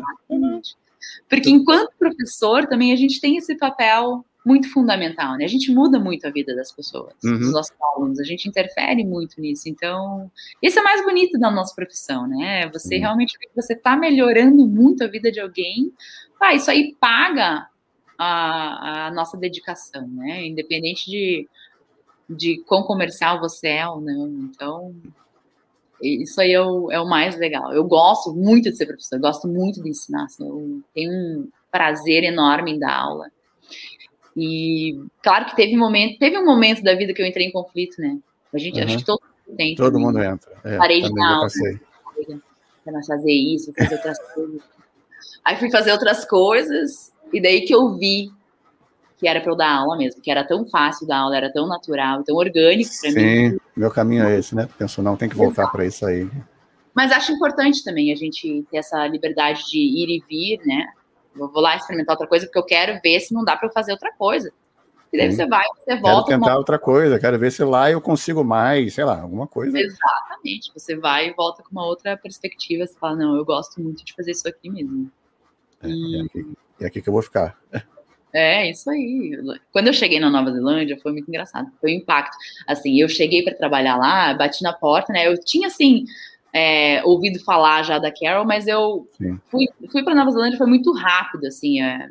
Porque enquanto professor, também a gente tem esse papel muito fundamental, né? A gente muda muito a vida das pessoas, uhum. dos nossos alunos, a gente interfere muito nisso. Então, esse é mais bonito da nossa profissão, né? Você uhum. realmente você está melhorando muito a vida de alguém, ah, isso aí paga a, a, nossa dedicação, né? Independente de, de quão comercial você é ou não. Então, isso aí é o, é o mais legal. Eu gosto muito de ser professor, gosto muito de ensinar. Assim, eu tenho um prazer enorme em dar aula. E claro que teve um momento, teve um momento da vida que eu entrei em conflito, né? A gente, uhum. acho que todo mundo tem. Todo mundo entra. É, parei de dar aula. Para fazer isso, fazer outras coisas. Aí fui fazer outras coisas, e daí que eu vi que era para eu dar aula mesmo, que era tão fácil dar aula, era tão natural, tão orgânico para mim. Sim, meu caminho é esse, né? Penso, não, tem que voltar para isso aí. Mas acho importante também a gente ter essa liberdade de ir e vir, né? Eu vou lá experimentar outra coisa porque eu quero ver se não dá para eu fazer outra coisa. E daí Sim. você vai, você volta. Quero tentar uma... outra coisa, quero ver se lá eu consigo mais, sei lá, alguma coisa. Exatamente. Você vai e volta com uma outra perspectiva. Você fala, não, eu gosto muito de fazer isso aqui mesmo. É, e... é, aqui, é aqui que eu vou ficar. É, isso aí. Quando eu cheguei na Nova Zelândia, foi muito engraçado. Foi um impacto. Assim, eu cheguei para trabalhar lá, bati na porta, né? Eu tinha, assim, é, ouvido falar já da Carol, mas eu Sim. fui, fui para Nova Zelândia, foi muito rápido, assim. É,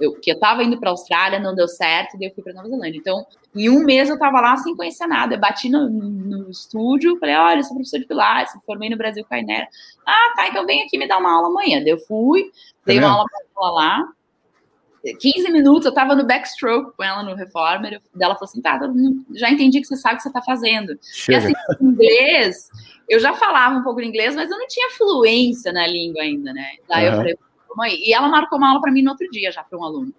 eu, que eu tava indo para a Austrália, não deu certo, daí eu fui para Nova Zelândia. Então, em um mês eu tava lá sem conhecer nada. Eu bati no, no estúdio, falei: olha, eu sou professor de Pilates, me formei no Brasil Cainera. Ah, tá, então vem aqui me dar uma aula amanhã. Daí eu fui, dei uma aula ela lá. 15 minutos, eu tava no backstroke com ela no Reformer, ela falou assim, tá, já entendi que você sabe o que você tá fazendo. Chega. E assim, inglês, eu já falava um pouco de inglês, mas eu não tinha fluência na língua ainda, né? Daí uhum. eu falei, mãe, e ela marcou uma aula para mim no outro dia já, para um aluno.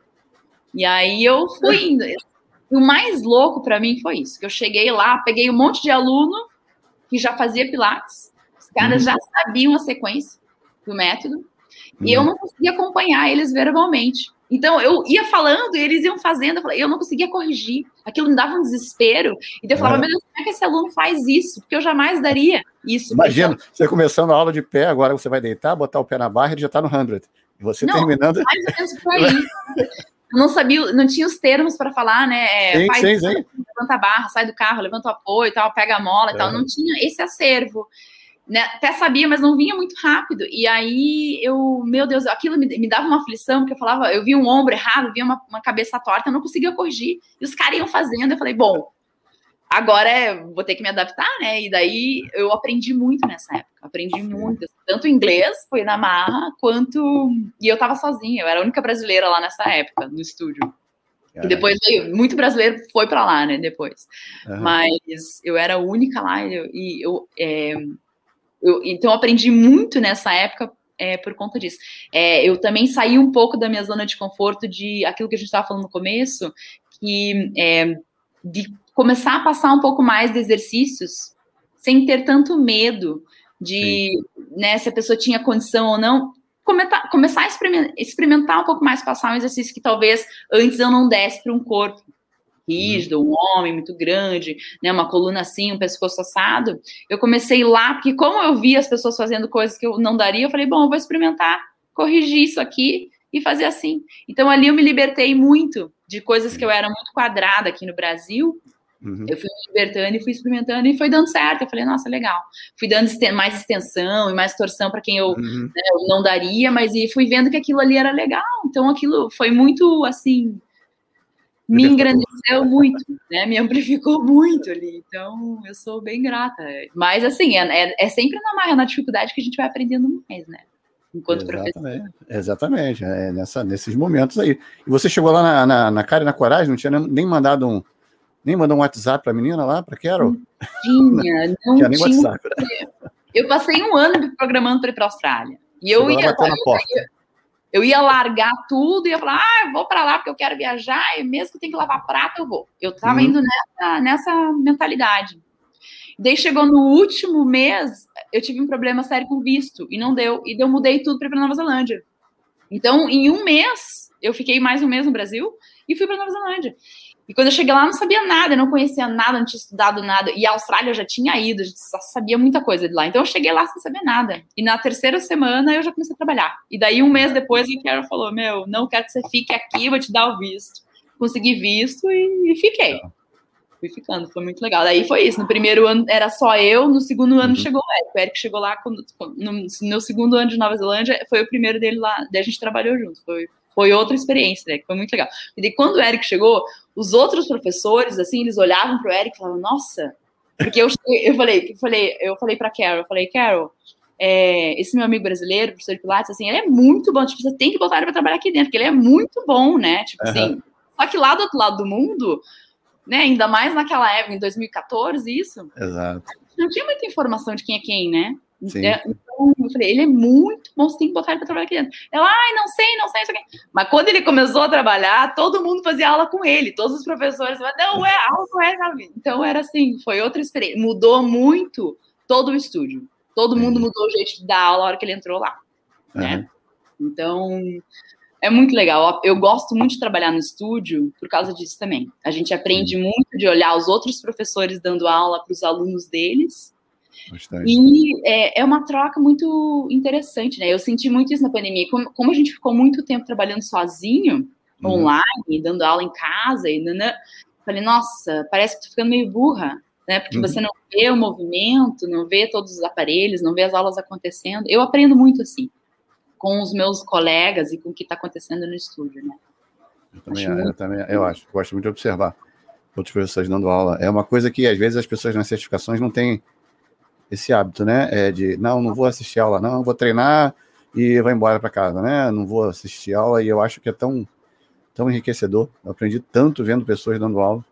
E aí eu fui indo. E o mais louco para mim foi isso, que eu cheguei lá, peguei um monte de aluno que já fazia pilates, os caras uhum. já sabiam a sequência do método, e eu uhum. não conseguia acompanhar eles verbalmente. Então eu ia falando e eles iam fazendo, eu não conseguia corrigir. Aquilo me dava um desespero. E eu falava, é. meu Deus, como é que esse aluno faz isso? Porque eu jamais daria isso. Imagina, você começando a aula de pé, agora você vai deitar, botar o pé na barra e já está no 100. E você não, terminando. Mais ou menos por aí. eu não sabia, não tinha os termos para falar, né? É, sim, faz, sim, sim. Levanta a barra, sai do carro, levanta o apoio e tal, pega a mola e é. tal. Não tinha esse acervo né, até sabia, mas não vinha muito rápido. E aí eu, meu Deus, aquilo me, me dava uma aflição, porque eu falava, eu via um ombro errado, via uma, uma cabeça torta, eu não conseguia corrigir. E os caras iam fazendo, eu falei, bom, agora é, vou ter que me adaptar, né? E daí eu aprendi muito nessa época, aprendi muito, tanto inglês, foi na marra, quanto. E eu tava sozinha, eu era a única brasileira lá nessa época, no estúdio. E depois veio, muito brasileiro foi para lá, né? Depois. Uhum. Mas eu era a única lá e eu, e eu é, eu, então, eu aprendi muito nessa época é, por conta disso. É, eu também saí um pouco da minha zona de conforto de aquilo que a gente estava falando no começo, que é, de começar a passar um pouco mais de exercícios sem ter tanto medo de né, se a pessoa tinha condição ou não. Comentar, começar a experimentar, experimentar um pouco mais, passar um exercício que talvez antes eu não desse para um corpo rígido, um homem muito grande, né, uma coluna assim, um pescoço assado. Eu comecei lá, porque como eu vi as pessoas fazendo coisas que eu não daria, eu falei, bom, eu vou experimentar corrigir isso aqui e fazer assim. Então ali eu me libertei muito de coisas que eu era muito quadrada aqui no Brasil. Uhum. Eu fui me libertando e fui experimentando e foi dando certo. Eu falei, nossa, legal. Fui dando mais extensão e mais torção para quem eu, uhum. né, eu não daria, mas e fui vendo que aquilo ali era legal. Então aquilo foi muito assim me engrandeceu muito, né? Me amplificou muito ali. Então, eu sou bem grata. Mas, assim, é, é, é sempre na marra, na dificuldade que a gente vai aprendendo mais, né? Enquanto Exatamente. professor. Exatamente, é nessa, nesses momentos aí. E você chegou lá na, na, na cara e na coragem, não tinha nem mandado um, nem mandou um WhatsApp para a menina lá, para Carol? Tinha, [laughs] não tinha. Nem tinha WhatsApp. Eu passei um ano me programando para ir para a Austrália. E eu ia. Na porta. Eu ia largar tudo e ia falar, ah, vou para lá porque eu quero viajar, e mesmo que eu tenha que lavar prato, eu vou. Eu tava uhum. indo nessa, nessa mentalidade. Daí chegou no último mês, eu tive um problema sério com visto e não deu. E eu mudei tudo para Nova Zelândia. Então, em um mês, eu fiquei mais um mês no Brasil e fui para Nova Zelândia. E quando eu cheguei lá, não sabia nada, não conhecia nada, não tinha estudado nada. E a Austrália eu já tinha ido, já sabia muita coisa de lá. Então eu cheguei lá sem saber nada. E na terceira semana eu já comecei a trabalhar. E daí, um mês depois, a Carol falou: Meu, não quero que você fique aqui, vou te dar o visto. Consegui visto e, e fiquei. Fui ficando, foi muito legal. Daí foi isso. No primeiro ano era só eu, no segundo ano uhum. chegou o Eric. O Eric chegou lá quando, no meu segundo ano de Nova Zelândia, foi o primeiro dele lá. Daí a gente trabalhou junto. Foi, foi outra experiência, né? Foi muito legal. E daí, quando o Eric chegou, os outros professores, assim, eles olhavam para o Eric e falavam, nossa, porque eu, eu falei, eu falei, eu falei para Carol, eu falei, Carol, é, esse meu amigo brasileiro, professor de Pilates, assim, ele é muito bom, tipo, você tem que botar ele para trabalhar aqui dentro, porque ele é muito bom, né? Tipo uhum. assim, só que lá do outro lado do mundo, né, ainda mais naquela época, em 2014, isso. Exato. Não tinha muita informação de quem é quem, né? Sim. É, então, eu falei, ele é muito bom, você tem que botar ele para trabalhar aqui dentro. Ela, ai, não sei, não sei, não sei. Mas quando ele começou a trabalhar, todo mundo fazia aula com ele, todos os professores, não, é aula com ele. Então, era assim, foi outra experiência. Mudou muito todo o estúdio. Todo mundo mudou o jeito de dar aula na hora que ele entrou lá, uhum. né? Então, é muito legal. Eu gosto muito de trabalhar no estúdio por causa disso também. A gente aprende muito de olhar os outros professores dando aula para os alunos deles Bastante. E é, é, uma troca muito interessante, né? Eu senti muito isso na pandemia. Como, como a gente ficou muito tempo trabalhando sozinho, uhum. online, dando aula em casa, e nanã, falei, nossa, parece que tô ficando meio burra, né? Porque uhum. você não vê o movimento, não vê todos os aparelhos, não vê as aulas acontecendo. Eu aprendo muito assim, com os meus colegas e com o que está acontecendo no estúdio, né? Eu também, acho eu, também, eu acho, gosto muito de observar outros professores dando aula. É uma coisa que às vezes as pessoas nas certificações não têm esse hábito, né? É de não, não vou assistir aula, não, vou treinar e vou embora para casa, né? Não vou assistir aula e eu acho que é tão tão enriquecedor. Eu aprendi tanto vendo pessoas dando aula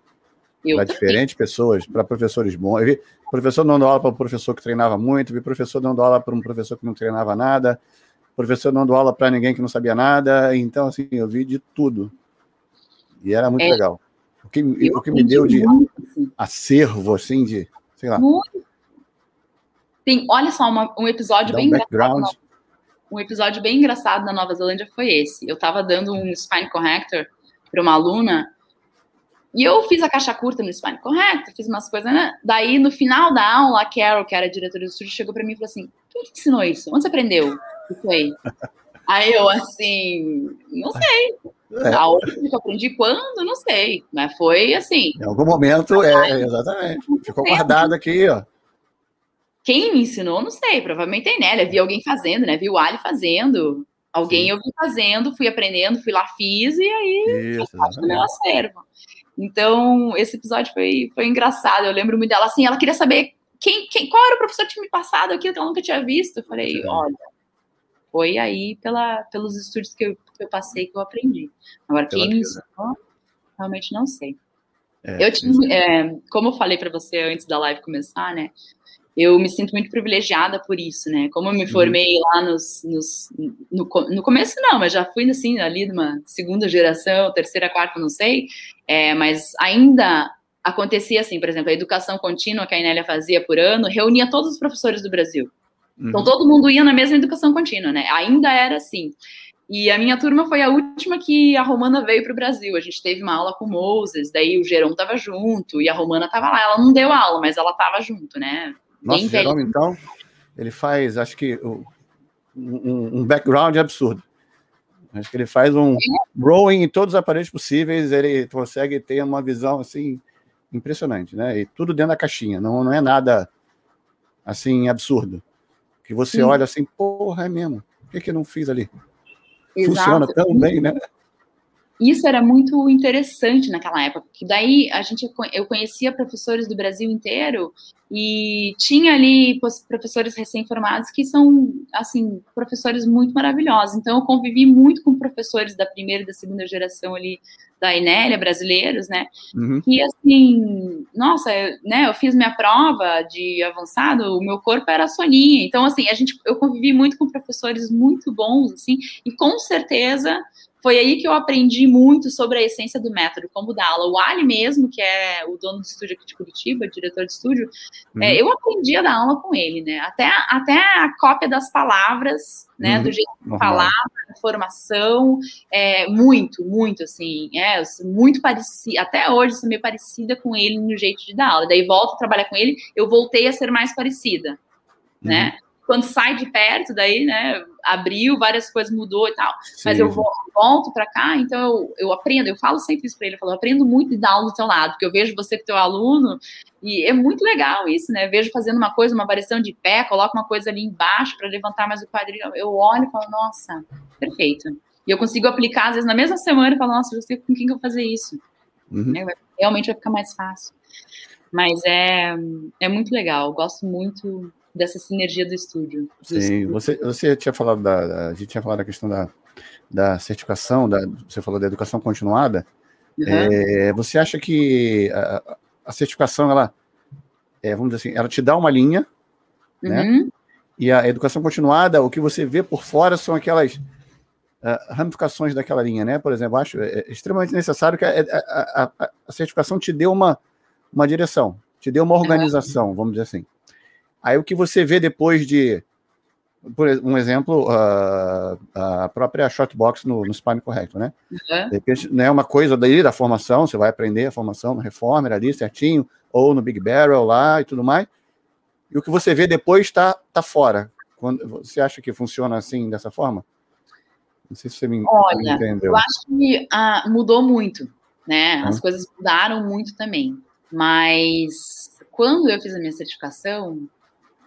para diferentes pessoas, para professores bons. Eu vi professor dando aula para um professor que treinava muito, vi professor dando aula para um professor que não treinava nada, professor dando aula para ninguém que não sabia nada. Então, assim, eu vi de tudo. E era muito é. legal. O que, o que me deu de assim. acervo, assim, de, sei lá, muito tem, olha só, uma, um episódio Dá bem um engraçado. Um episódio bem engraçado na Nova Zelândia foi esse. Eu estava dando um spine corrector para uma aluna e eu fiz a caixa curta no spine corrector, fiz umas coisas, né? Daí, no final da aula, a Carol, que era a diretora do estúdio, chegou para mim e falou assim: quem te ensinou isso? Onde você aprendeu? Foi? Aí eu, assim, não sei. É. Aonde que eu aprendi quando? Não sei. Mas foi assim. Em algum momento, é, exatamente. Ficou guardado aqui, ó. Quem me ensinou, não sei, provavelmente a Enélia. Vi alguém fazendo, né? Vi o Ali fazendo. Alguém Sim. eu vi fazendo, fui aprendendo, fui lá, fiz, e aí Isso, parte do meu acervo. Então, esse episódio foi, foi engraçado. Eu lembro muito dela assim, ela queria saber quem, quem, qual era o professor que tinha me passado aquilo que ela nunca tinha visto. Eu falei, Sim. olha, foi aí pela, pelos estudos que eu, que eu passei que eu aprendi. Agora, quem me ensinou, realmente não sei. É, eu tinha, é, como eu falei para você antes da live começar, né? Eu me sinto muito privilegiada por isso, né? Como eu me uhum. formei lá nos, nos no, no, começo não, mas já fui assim ali de uma segunda geração, terceira, quarta, não sei, é, mas ainda acontecia assim, por exemplo, a educação contínua que a Inélia fazia por ano reunia todos os professores do Brasil. Então, uhum. Então todo mundo ia na mesma educação contínua, né? Ainda era assim. E a minha turma foi a última que a Romana veio para o Brasil. A gente teve uma aula com Moses, daí o Gerão estava junto e a Romana estava lá. Ela não deu aula, mas ela estava junto, né? Nosso Jerome, então, ele faz, acho que, um, um background absurdo. Acho que ele faz um rowing em todos os aparelhos possíveis, ele consegue ter uma visão, assim, impressionante, né? E tudo dentro da caixinha, não, não é nada, assim, absurdo. Que você Sim. olha assim, porra, é mesmo, por que, que eu não fiz ali? Exato. Funciona tão bem, né? Isso era muito interessante naquela época, porque daí a gente eu conhecia professores do Brasil inteiro e tinha ali professores recém-formados que são assim professores muito maravilhosos. Então eu convivi muito com professores da primeira e da segunda geração ali da Inélia, brasileiros, né? Uhum. E assim, nossa, eu, né, eu fiz minha prova de avançado, o meu corpo era soninha. Então, assim, a gente, eu convivi muito com professores muito bons, assim, e com certeza foi aí que eu aprendi muito sobre a essência do método, como dar aula. O Ali mesmo, que é o dono do estúdio aqui de Curitiba, diretor de estúdio, uhum. é, eu aprendi a dar aula com ele, né? Até, até a cópia das palavras, né? Uhum. Do jeito de falar, formação, é, muito, muito, assim, é, muito parecida, até hoje sou meio parecida com ele no jeito de dar aula. Daí volto a trabalhar com ele, eu voltei a ser mais parecida, né? uhum. né? quando sai de perto, daí, né, abriu, várias coisas mudou e tal. Sim. Mas eu volto para cá, então eu, eu aprendo, eu falo sempre isso para ele, eu, falo, eu aprendo muito de dar aula do teu lado, porque eu vejo você com teu aluno, e é muito legal isso, né? Eu vejo fazendo uma coisa, uma variação de pé, coloco uma coisa ali embaixo para levantar mais o quadril, eu olho e falo, nossa, perfeito. E eu consigo aplicar, às vezes, na mesma semana, e falo, nossa, eu sei com quem que eu vou fazer isso. Uhum. Né? Realmente vai ficar mais fácil. Mas é, é muito legal, eu gosto muito dessa sinergia do estúdio. Do Sim, estúdio. Você, você tinha falado da, a gente tinha falado da questão da, da certificação, da, você falou da educação continuada. Uhum. É, você acha que a, a certificação, ela, é, vamos dizer assim, ela te dá uma linha, né? uhum. né? E a educação continuada, o que você vê por fora são aquelas uh, ramificações daquela linha, né? Por exemplo, acho é, extremamente necessário que a, a, a, a certificação te dê uma, uma direção, te dê uma organização, uhum. vamos dizer assim. Aí o que você vê depois de, por um exemplo, uh, a própria shotbox no, no spine correto, né? Uhum. De repente, né, uma coisa daí da formação, você vai aprender a formação no Reformer ali certinho, ou no Big Barrel lá e tudo mais. E o que você vê depois está tá fora. Quando, você acha que funciona assim, dessa forma? Não sei se você me, Olha, entendeu. eu acho que ah, mudou muito, né? As coisas mudaram muito também. Mas quando eu fiz a minha certificação,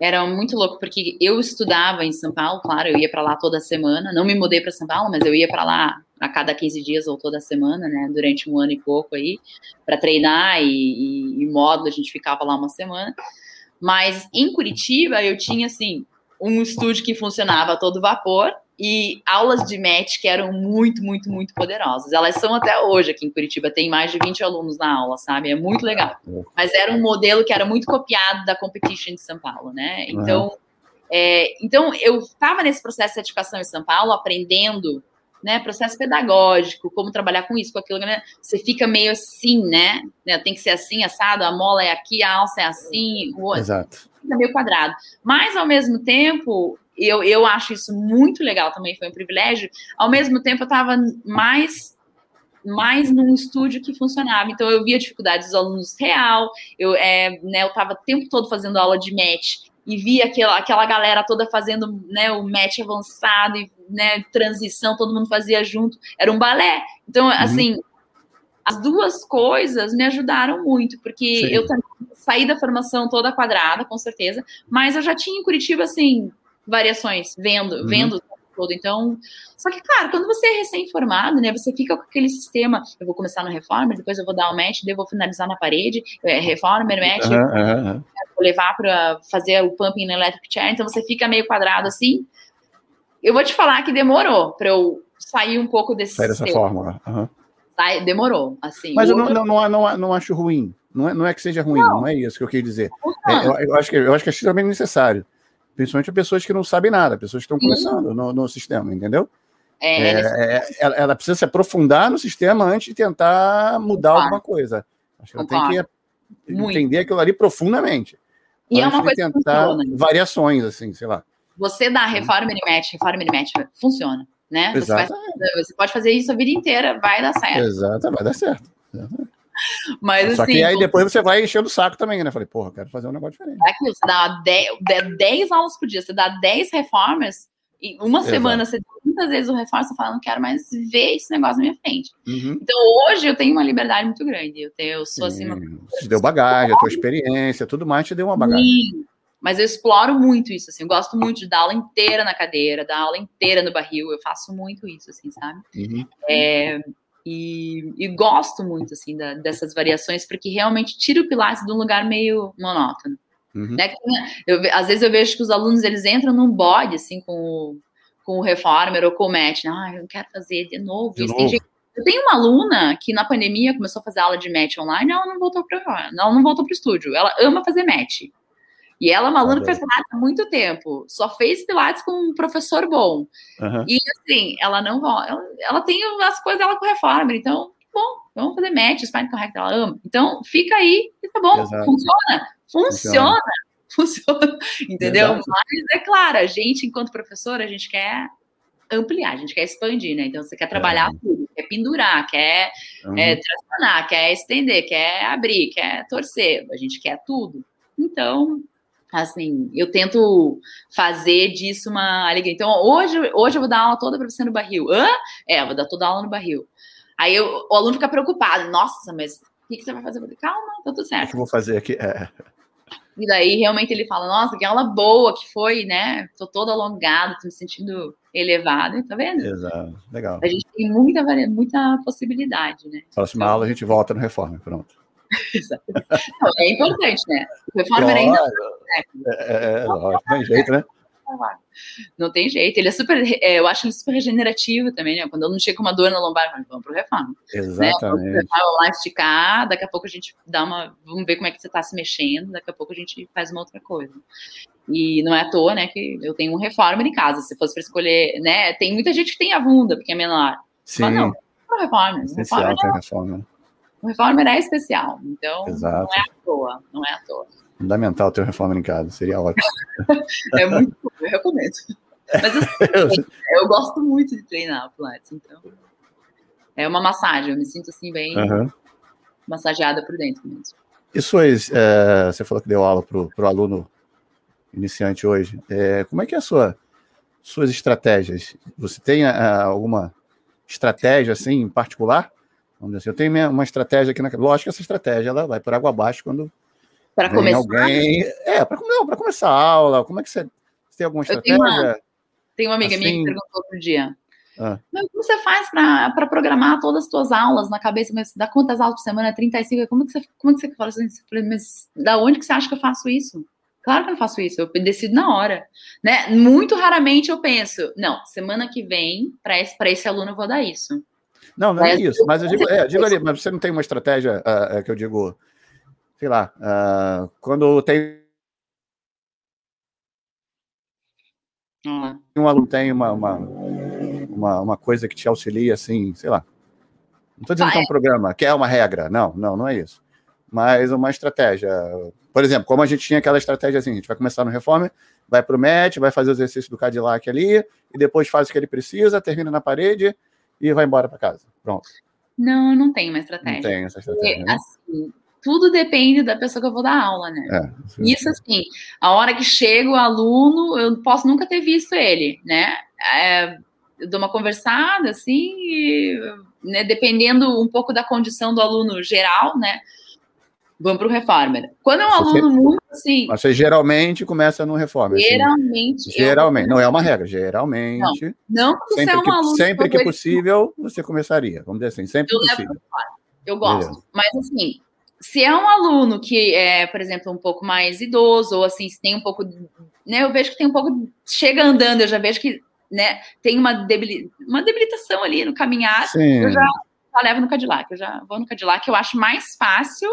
era muito louco, porque eu estudava em São Paulo, claro, eu ia para lá toda semana, não me mudei para São Paulo, mas eu ia para lá a cada 15 dias ou toda semana, né, durante um ano e pouco aí, para treinar e, e, e módulo, a gente ficava lá uma semana. Mas em Curitiba eu tinha, assim, um estúdio que funcionava a todo vapor, e aulas de match que eram muito, muito, muito poderosas. Elas são até hoje aqui em Curitiba, tem mais de 20 alunos na aula, sabe? É muito legal. Mas era um modelo que era muito copiado da Competition de São Paulo, né? Então, é, então eu estava nesse processo de certificação em São Paulo, aprendendo, né? Processo pedagógico, como trabalhar com isso, com aquilo, né? Você fica meio assim, né? Tem que ser assim, assado, a mola é aqui, a alça é assim, o Exato. Fica meio quadrado. Mas, ao mesmo tempo, eu, eu acho isso muito legal também, foi um privilégio. Ao mesmo tempo, eu estava mais mais num estúdio que funcionava. Então, eu via dificuldades dos alunos real, eu é, né, eu estava o tempo todo fazendo aula de match e via aquela, aquela galera toda fazendo né, o match avançado e né, transição, todo mundo fazia junto. Era um balé. Então, uhum. assim, as duas coisas me ajudaram muito, porque Sim. eu saí da formação toda quadrada, com certeza, mas eu já tinha em Curitiba, assim, variações, vendo, uhum. vendo todo. Então, só que, claro, quando você é recém-formado, né, você fica com aquele sistema, eu vou começar no reformer, depois eu vou dar o match, depois eu vou finalizar na parede, é, reformer, match, uhum, uhum. vou levar para fazer o pumping no electric chair, então você fica meio quadrado assim. Eu vou te falar que demorou para eu sair um pouco desse Sai dessa forma. Uhum. Demorou, assim. Mas eu não, não, não, não, não acho ruim. Não é, não é que seja ruim, não, não é isso que eu queria dizer. É, eu, eu, acho que, eu acho que é extremamente necessário principalmente pessoas que não sabem nada, pessoas que estão começando no, no, sistema, entendeu? É, é, é, ela, ela, precisa se aprofundar no sistema antes de tentar mudar Concordo. alguma coisa. Acho que ela tem que Muito. entender aquilo ali profundamente. E é uma coisa tentar variações, assim, sei lá. Você dá reforma e match, reforma e match, funciona, né? Você, faz, você, pode fazer isso a vida inteira, vai dar certo. Exato, vai dar certo. [laughs] Mas, Só assim, que aí depois você vai enchendo o saco também, né? Falei, porra, quero fazer um negócio diferente. É aquilo, você dá 10, 10 aulas por dia, você dá 10 reformas, e uma Exato. semana você muitas vezes o reforma, você fala, não quero mais ver esse negócio na minha frente. Uhum. Então hoje eu tenho uma liberdade muito grande. Eu, tenho, eu sou assim. Uma... Te deu bagagem, a tua experiência, tudo mais te deu uma bagagem. Sim. Mas eu exploro muito isso, assim, eu gosto muito de dar aula inteira na cadeira, dar aula inteira no barril, eu faço muito isso, assim, sabe? Uhum. É, e, e, gosto muito assim da, dessas variações porque realmente tira o Pilates de um lugar meio monótono. Uhum. Né? Eu, às vezes eu vejo que os alunos eles entram num bode assim com o, com o reformer ou com o match. Né? Ah, eu quero fazer de novo. De novo. Gente Eu tenho uma aluna que na pandemia começou a fazer aula de match online, ela não voltou para ela não voltou para o estúdio. Ela ama fazer match. E ela é uma aluna que faz Pilates há muito tempo, só fez Pilates com um professor bom. Uhum. E assim, ela não ela, ela tem as coisas dela com reforma, então, bom, vamos fazer match, spine correct, ela ama. Então, fica aí e tá bom, Exato. funciona, funciona, funciona, [laughs] entendeu? Exato. Mas é claro, a gente, enquanto professor, a gente quer ampliar, a gente quer expandir, né? Então, você quer trabalhar é. tudo, quer pendurar, quer uhum. é, tracionar, quer estender, quer abrir, quer torcer, a gente quer tudo. Então, assim, eu tento fazer disso uma alegria. Então, hoje, hoje eu vou dar aula toda para você no barril. Hã? É, eu vou dar toda a aula no barril. Aí eu, o aluno fica preocupado. Nossa, mas o que, que você vai fazer? Calma, tá tudo certo. O que eu vou fazer aqui? É. E daí, realmente, ele fala, nossa, que aula boa que foi, né? Tô todo alongado, tô me sentindo elevado, tá vendo? Exato, legal. A gente tem muita, muita possibilidade, né? Próxima então, aula a gente volta no Reforma, pronto. [laughs] Não, é importante, né? Reformer ainda... É, é, é, lógico, tem jeito, né? Não tem jeito. Ele é super. É, eu acho ele super regenerativo também, né? Quando eu não chega com uma dor na lombar, vamos pro reforma. Exatamente. Né? Vamos lá esticar, daqui a pouco a gente dá uma. Vamos ver como é que você está se mexendo, daqui a pouco a gente faz uma outra coisa. E não é à toa, né, que eu tenho um reforma em casa. Se fosse para escolher, né? Tem muita gente que tem a Vunda, porque é menor. Sim. Mas não, o reforma. Especial reforma, é, reforma. O reforma é especial. Então, Exato. não é à toa. Não é à toa. Fundamental ter uma reforma em casa, seria ótimo. [laughs] é muito bom, eu recomendo. Mas assim, [laughs] eu gosto muito de treinar Pilates, então. É uma massagem, eu me sinto assim bem uhum. massageada por dentro mesmo. E suas, é, você falou que deu aula para o aluno iniciante hoje. É, como é que é a sua, suas estratégias? Você tem a, é, alguma estratégia assim em particular? Vamos dizer assim, eu tenho uma estratégia aqui na. Lógico que essa estratégia ela vai por água abaixo quando para começar? Alguém... É, para começar a aula. Como é que você, você tem alguma estratégia? Eu tenho uma, tem uma amiga assim... minha que assim? perguntou outro dia. Ah. Como você faz para programar todas as suas aulas na cabeça? Mas dá quantas aulas por semana? 35? Como que você, como que você fala assim? Mas da onde que você acha que eu faço isso? Claro que eu não faço isso, eu decido na hora. Né? Muito raramente eu penso, não, semana que vem, para esse, esse aluno eu vou dar isso. Não, não é, isso. Mas eu digo, é, digo [laughs] ali, mas você não tem uma estratégia uh, que eu digo, sei lá, uh, quando tem um aluno tem uma, uma, uma, uma, coisa que te auxilia, assim, sei lá. Não estou dizendo que é um programa, que é uma regra. Não, não, não é isso. Mas uma estratégia. Por exemplo, como a gente tinha aquela estratégia assim, a gente vai começar no Reformer, vai para o MET, vai fazer o exercício do Cadillac ali, e depois faz o que ele precisa, termina na parede e vai embora para casa. Pronto. Não, não tem uma estratégia. Não tem essa estratégia. né? Assim, tudo depende da pessoa que eu vou dar aula, né? É, Isso assim, a hora que chega o aluno, eu posso nunca ter visto ele, né? É, eu dou uma conversada, assim, e, né, dependendo um pouco da condição do aluno geral, né? Vamos para o reformer. Quando é um aluno muito assim. Mas você geralmente começa no reformer. Geralmente. Assim, geralmente. Eu... Não é uma regra, geralmente. Não, não sempre, você é um que, aluno. Sempre que possível, você começaria. Vamos dizer assim, sempre eu possível. Eu gosto. Beleza. Mas assim, se é um aluno que é, por exemplo, um pouco mais idoso, ou assim, se tem um pouco, né, eu vejo que tem um pouco, chega andando, eu já vejo que, né, tem uma, debili, uma debilitação ali no caminhar, Sim. eu já, já levo no Cadillac, eu já vou no Cadillac, eu acho mais fácil,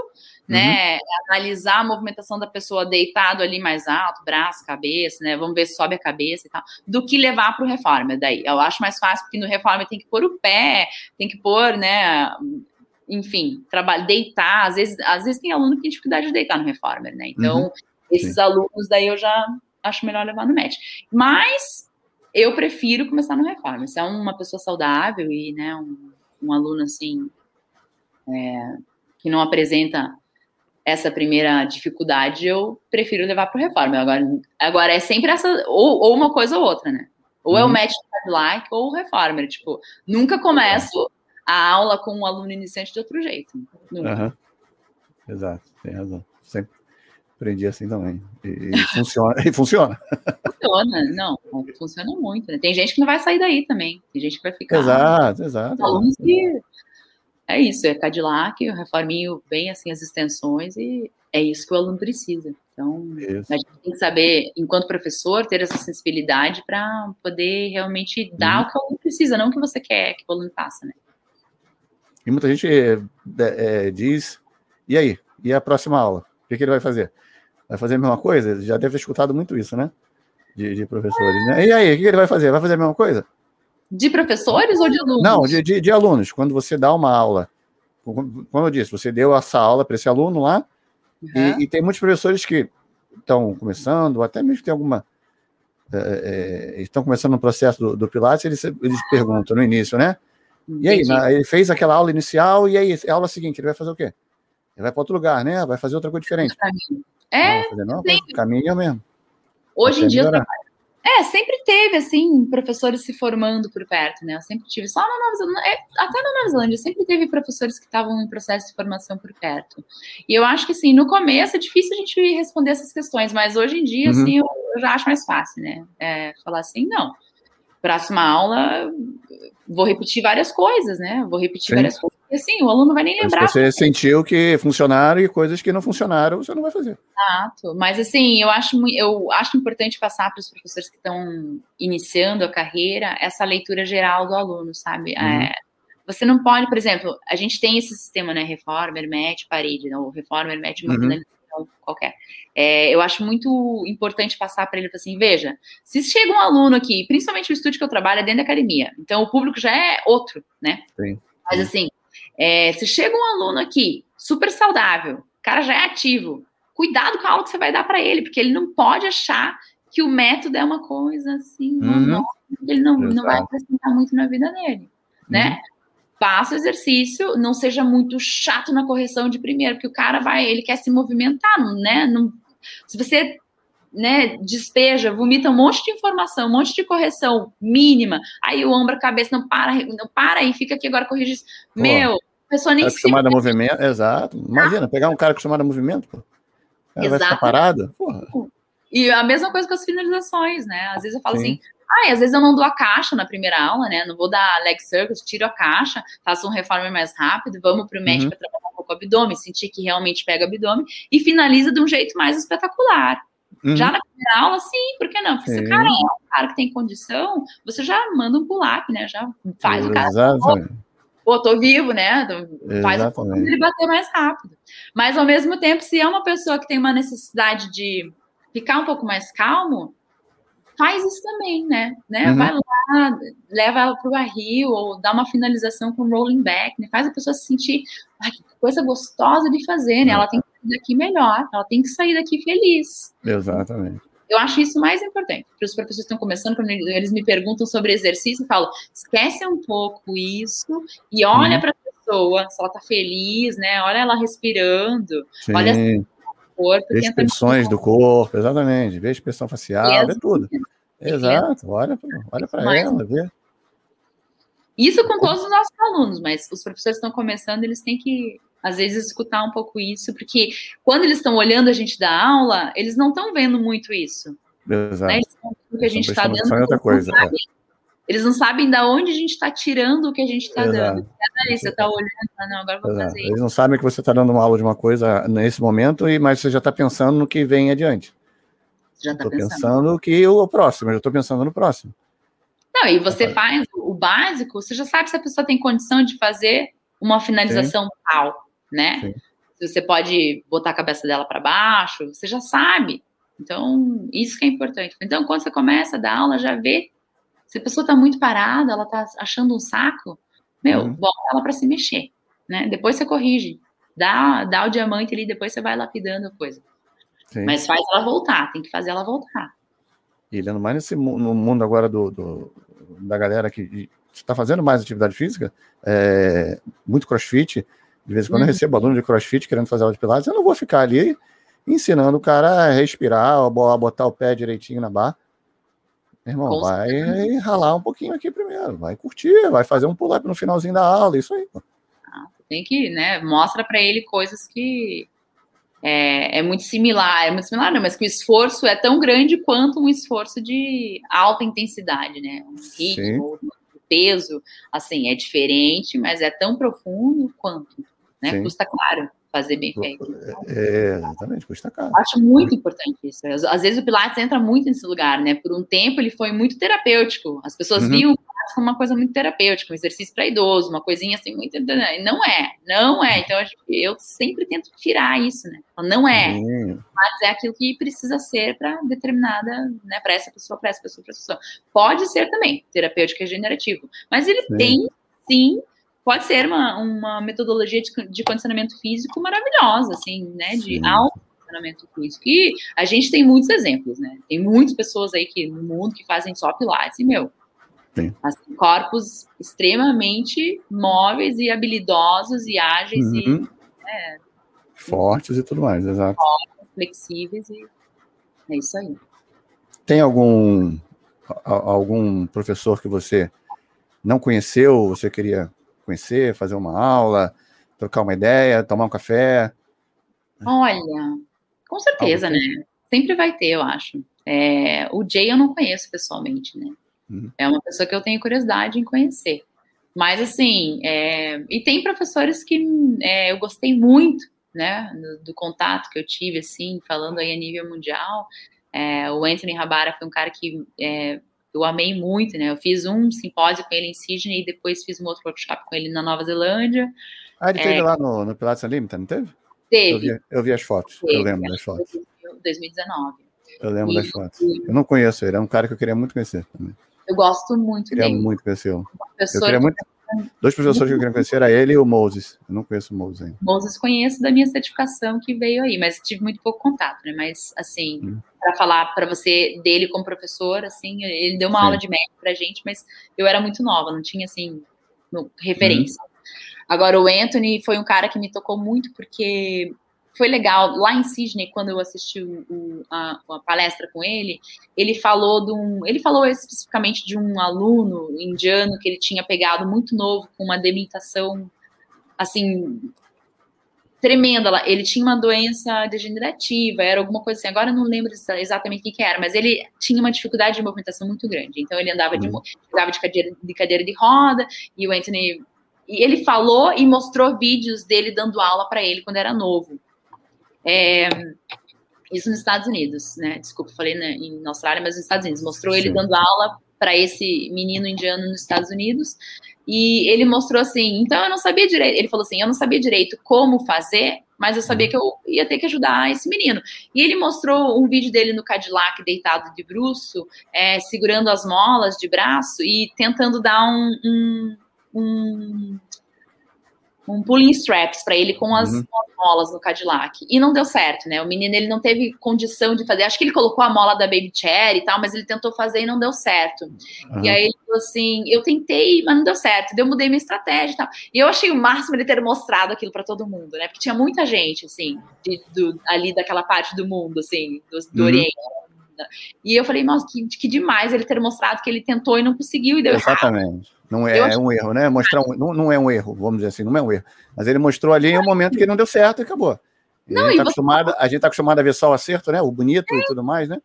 né, uhum. analisar a movimentação da pessoa deitado ali mais alto, braço, cabeça, né, vamos ver se sobe a cabeça e tal, do que levar para o reformer daí. Eu acho mais fácil, porque no reformer tem que pôr o pé, tem que pôr, né, enfim, trabalho, deitar, às vezes, às vezes tem aluno que tem dificuldade de deitar no reformer, né? Então, uhum. esses Sim. alunos daí eu já acho melhor levar no MET. Mas eu prefiro começar no reformer. Se é uma pessoa saudável e, né, um, um aluno assim é, que não apresenta essa primeira dificuldade, eu prefiro levar para o reformer. Agora, agora é sempre essa, ou, ou uma coisa ou outra, né? Ou é o uhum. match do Cadillac ou o reformer. Tipo, nunca começo a aula com um aluno iniciante de outro jeito. Uhum. Exato, tem razão. Sempre aprendi assim também. E, e funciona. [laughs] E funciona. Funciona, não, funciona muito. Né? Tem gente que não vai sair daí também. Tem gente que vai ficar. Exato, exato. Alunos que. É isso, é Cadillac, o reforminho bem assim as extensões e é isso que o aluno precisa. Então, isso. a gente tem que saber, enquanto professor, ter essa sensibilidade para poder realmente dar uhum. o que o aluno precisa, não o que você quer que o aluno faça, né? E muita gente é, é, diz, e aí? E a próxima aula? O que, que, ele vai fazer? Vai fazer a mesma coisa? Já deve ter escutado muito isso, né? De, de professores, né? E aí, o que, que ele vai fazer? Vai fazer a mesma coisa? De professores ou de alunos? Não, de, de, de alunos. Quando você dá uma aula, como eu disse, você deu essa aula para esse aluno lá, uhum. e, e, tem muitos professores que estão começando, até mesmo tem alguma. É, é, estão começando no processo do, do Pilates, eles, eles perguntam no início, né? E aí, na, ele fez aquela aula inicial, e aí, a aula seguinte, ele vai fazer o quê? Ele vai para outro lugar, né? Vai fazer outra coisa diferente. É, não, fazer, não, caminho é mesmo. Hoje em dia, melhorar. É, sempre teve, assim, professores se formando por perto, né? Eu sempre tive, só na Nova Zelândia, é, até na Nova Zelândia, sempre teve professores que estavam em processo de formação por perto. E eu acho que, assim, no começo é difícil a gente responder essas questões, mas hoje em dia, uhum. assim, eu, eu, já acho mais fácil, né? É, falar assim, não, próxima aula vou repetir várias coisas, né? Vou repetir Sim. várias coisas. E assim, o aluno vai nem lembrar. você sentiu que funcionaram e coisas que não funcionaram, você não vai fazer. Exato. Mas assim, eu acho, eu acho importante passar para os professores que estão iniciando a carreira essa leitura geral do aluno, sabe? Uhum. É, você não pode, por exemplo, a gente tem esse sistema, né? Reformer, match, parede, ou reformer, match, uhum qualquer. É, eu acho muito importante passar para ele assim: veja, se chega um aluno aqui, principalmente o estúdio que eu trabalho é dentro da academia, então o público já é outro, né? Sim. Mas assim, é, se chega um aluno aqui super saudável, o cara já é ativo, cuidado com a aula que você vai dar para ele, porque ele não pode achar que o método é uma coisa assim, uhum. ele não, não vai acrescentar muito na vida dele, né? Uhum faça o exercício, não seja muito chato na correção de primeiro, porque o cara vai, ele quer se movimentar, né? Não, se você né, despeja, vomita um monte de informação, um monte de correção mínima, aí o ombro, a cabeça não para, não para e fica aqui agora corrige. Meu, a pessoa nem se acostumada a movimento, exato. Imagina, pegar um cara acostumado a movimento, pô. Ela vai ficar parada? Porra. E a mesma coisa com as finalizações, né? Às vezes eu falo Sim. assim, ah, às vezes eu não dou a caixa na primeira aula, né? Não vou dar leg circles, tiro a caixa, faço um reformer mais rápido, vamos para o médico uhum. para trabalhar um pouco o abdômen, sentir que realmente pega o abdômen e finaliza de um jeito mais espetacular. Uhum. Já na primeira aula, sim, por que não? Porque sim. se o cara é um cara que tem condição, você já manda um pull-up, né? Já faz o cara. Pô, tô vivo, né? Faz Exatamente. ele bater mais rápido. Mas ao mesmo tempo, se é uma pessoa que tem uma necessidade de ficar um pouco mais calmo, faz isso também, né? né? Uhum. Vai lá, leva ela para o barril, ou dá uma finalização com rolling back, né? faz a pessoa se sentir ah, que coisa gostosa de fazer, né? Ela tem que sair daqui melhor, ela tem que sair daqui feliz. Exatamente. Eu acho isso mais importante. Para os professores que estão começando, quando eles me perguntam sobre exercício, eu falo: esquece um pouco isso e olha uhum. para a pessoa, se ela está feliz, né? Olha ela respirando, Sim. olha corpo. Vê expressões do corpo, exatamente. Vê expressão facial, vê tudo. Exato, olha, olha para ela, vê. Isso com todos os nossos alunos, mas os professores estão começando, eles têm que, às vezes, escutar um pouco isso, porque quando eles estão olhando a gente dar aula, eles não estão vendo muito isso. Exato. Né? Eles o que a gente está dando. Outra coisa, é. Eles não sabem da onde a gente está tirando o que a gente está dando. Você está olhando, não, agora vou Exato. fazer isso. Eles não sabem que você está dando uma aula de uma coisa nesse momento, mas você já está pensando no que vem adiante. Já está pensando. pensando que o próximo, eu já estou pensando no próximo. Não, e você faz o básico, você já sabe se a pessoa tem condição de fazer uma finalização Sim. tal, né? Sim. Você pode botar a cabeça dela para baixo, você já sabe. Então, isso que é importante. Então, quando você começa a dar aula, já vê se a pessoa está muito parada, ela está achando um saco, meu, uhum. bota ela para se mexer, né? Depois você corrige, dá, dá o diamante ali, depois você vai lapidando a coisa. Sim. Mas faz ela voltar, tem que fazer ela voltar. E Leandro, mais nesse no mundo agora do, do da galera que está fazendo mais atividade física, é, muito crossfit, de vez em quando uhum. eu recebo aluno de crossfit querendo fazer aula de pilates, eu não vou ficar ali ensinando o cara a respirar, a botar o pé direitinho na barra. Irmão, Com vai certeza. ralar um pouquinho aqui primeiro, vai curtir, vai fazer um pull-up no finalzinho da aula, isso aí. Ah, tem que, né, mostra para ele coisas que é, é, muito similar, é muito similar, não, mas que o esforço é tão grande quanto um esforço de alta intensidade, né, um ritmo, um peso, assim, é diferente, mas é tão profundo quanto, né, Sim. custa caro fazer bem feito. É, exatamente, custa caro. Acho muito importante isso. Às vezes o Pilates entra muito nesse lugar, né? Por um tempo ele foi muito terapêutico. As pessoas uhum. viam uma coisa muito terapêutica, um exercício para idoso, uma coisinha assim, muito. Não é, não é. Então eu sempre tento tirar isso, né? Não é. Mas é aquilo que precisa ser para determinada, né? Para essa pessoa, para essa pessoa, para essa pessoa. Pode ser também terapêutico regenerativo, mas ele sim. tem, sim, pode ser uma, uma metodologia de, de condicionamento físico maravilhosa, assim, né? De sim. alto condicionamento físico. E a gente tem muitos exemplos, né? Tem muitas pessoas aí que, no mundo que fazem só pilates, e, meu, assim, corpos extremamente móveis e habilidosos e ágeis uhum. e né, fortes e tudo mais, exato. Fortes, flexíveis e é isso aí. Tem algum algum professor que você não conheceu, você queria conhecer, fazer uma aula, trocar uma ideia, tomar um café? Olha, com certeza, né? Sempre vai ter, eu acho. É, o Jay eu não conheço pessoalmente, né? Uhum. É uma pessoa que eu tenho curiosidade em conhecer. Mas, assim, é, e tem professores que é, eu gostei muito, né, do, do, contato que eu tive, assim, falando aí a nível mundial. É, o Anthony Rabara foi um cara que é, eu amei muito, né? Eu fiz um simpósio com ele em Sydney e depois fiz um outro workshop com ele na Nova Zelândia. Ah, ele teve é, lá no, no Pilates Unlimited, não teve? Teve. Eu vi, eu vi as fotos, teve, eu lembro das fotos. 2019. Eu lembro e, das fotos. Eu não conheço ele, é um cara que eu queria muito conhecer também. Eu gosto muito queria dele. muito conhecê-lo. Eu queria muito... Dois professores que eu queria conhecer era ele e o Moses. Eu não conheço o Moses ainda. Moses conheço da minha certificação que veio aí, mas tive muito pouco contato, né? Mas, assim, hum. para falar para você dele como professor, assim, ele deu uma Sim. aula de médico pra gente, mas eu era muito nova, não tinha, assim, referência. Hum. Agora, o Anthony foi um cara que me tocou muito porque foi legal. Lá em Sydney, quando eu assisti o, a, a, palestra com ele, ele falou de um. Ele falou especificamente de um aluno indiano que ele tinha pegado muito novo, com uma demitação assim. Tremenda. Ele tinha uma doença degenerativa, era alguma coisa assim. Agora eu não lembro exatamente o que, que era, mas ele tinha uma dificuldade de movimentação muito grande. Então ele andava de, uhum. andava de, cadeira, de cadeira de roda, e o Anthony e ele falou e mostrou vídeos dele dando aula para ele quando era novo. É, isso nos Estados Unidos, né? Desculpa, falei né, em Austrália, mas nos Estados Unidos. Mostrou Sim. ele dando aula para esse menino indiano nos Estados Unidos. E ele mostrou assim, então eu não sabia direito. Ele falou assim: eu não sabia direito como fazer, mas eu sabia que eu ia ter que ajudar esse menino. E ele mostrou um vídeo dele no Cadillac, deitado de bruxo, é, segurando as molas de braço e tentando dar um, um, um um pulling straps para ele com as, uhum. molas no Cadillac. E não deu certo, né? O menino ele não teve condição de fazer. Acho que ele colocou a mola da Baby Chair e tal, mas ele tentou fazer e não deu certo. Uhum. E aí ele falou assim: eu tentei, mas não deu certo. eu mudei minha estratégia e tal. E eu achei o máximo ele ter mostrado aquilo para todo mundo, né? Porque tinha muita gente, assim, de, do, ali daquela parte do mundo, assim, do, do uhum. Oriente. E eu falei, nossa, que, que demais ele ter mostrado que ele tentou e não conseguiu e deu Exatamente. errado. Não é, é um erro, né? Mostrar um, não, não é um erro, vamos dizer assim, não é um erro. Mas ele mostrou ali em um momento que não deu certo e acabou. Não, a gente está acostumado, você... tá acostumado a ver só o acerto, né? O bonito é. e tudo mais, né?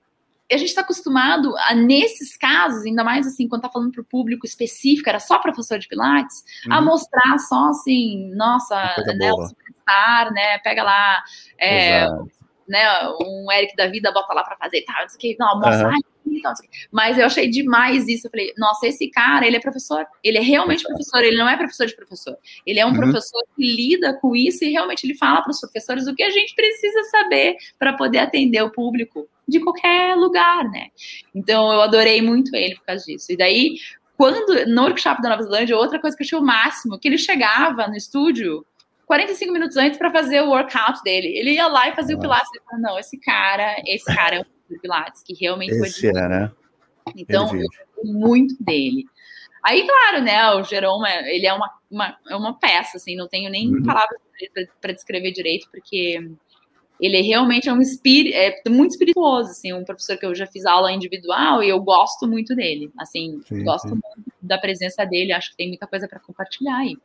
a gente está acostumado a, nesses casos, ainda mais assim, quando tá falando para o público específico, era só professor de Pilates, uhum. a mostrar só assim, nossa, né, o superstar, né? Pega lá é, né, um Eric da vida, bota lá para fazer, tá, que, não, mostra, uhum. Então, mas eu achei demais isso. Eu falei, nossa, esse cara, ele é professor. Ele é realmente professor, ele não é professor de professor. Ele é um uhum. professor que lida com isso e realmente ele fala para os professores o que a gente precisa saber para poder atender o público de qualquer lugar, né? Então eu adorei muito ele por causa disso. E daí, quando no workshop da Nova Zelândia, outra coisa que eu achei o máximo, que ele chegava no estúdio 45 minutos antes para fazer o workout dele. Ele ia lá e fazia o pilates. Eu falei, não, esse cara, esse cara é um do Pilates, que realmente Esse foi. É, né? Então, eu muito dele. Aí, claro, né, o Jerome, ele é uma, uma, é uma peça, assim, não tenho nem uhum. palavras para descrever direito, porque ele realmente é um espírito, é muito espirituoso, assim, um professor que eu já fiz aula individual e eu gosto muito dele, assim, sim, gosto sim. muito da presença dele, acho que tem muita coisa para compartilhar aí.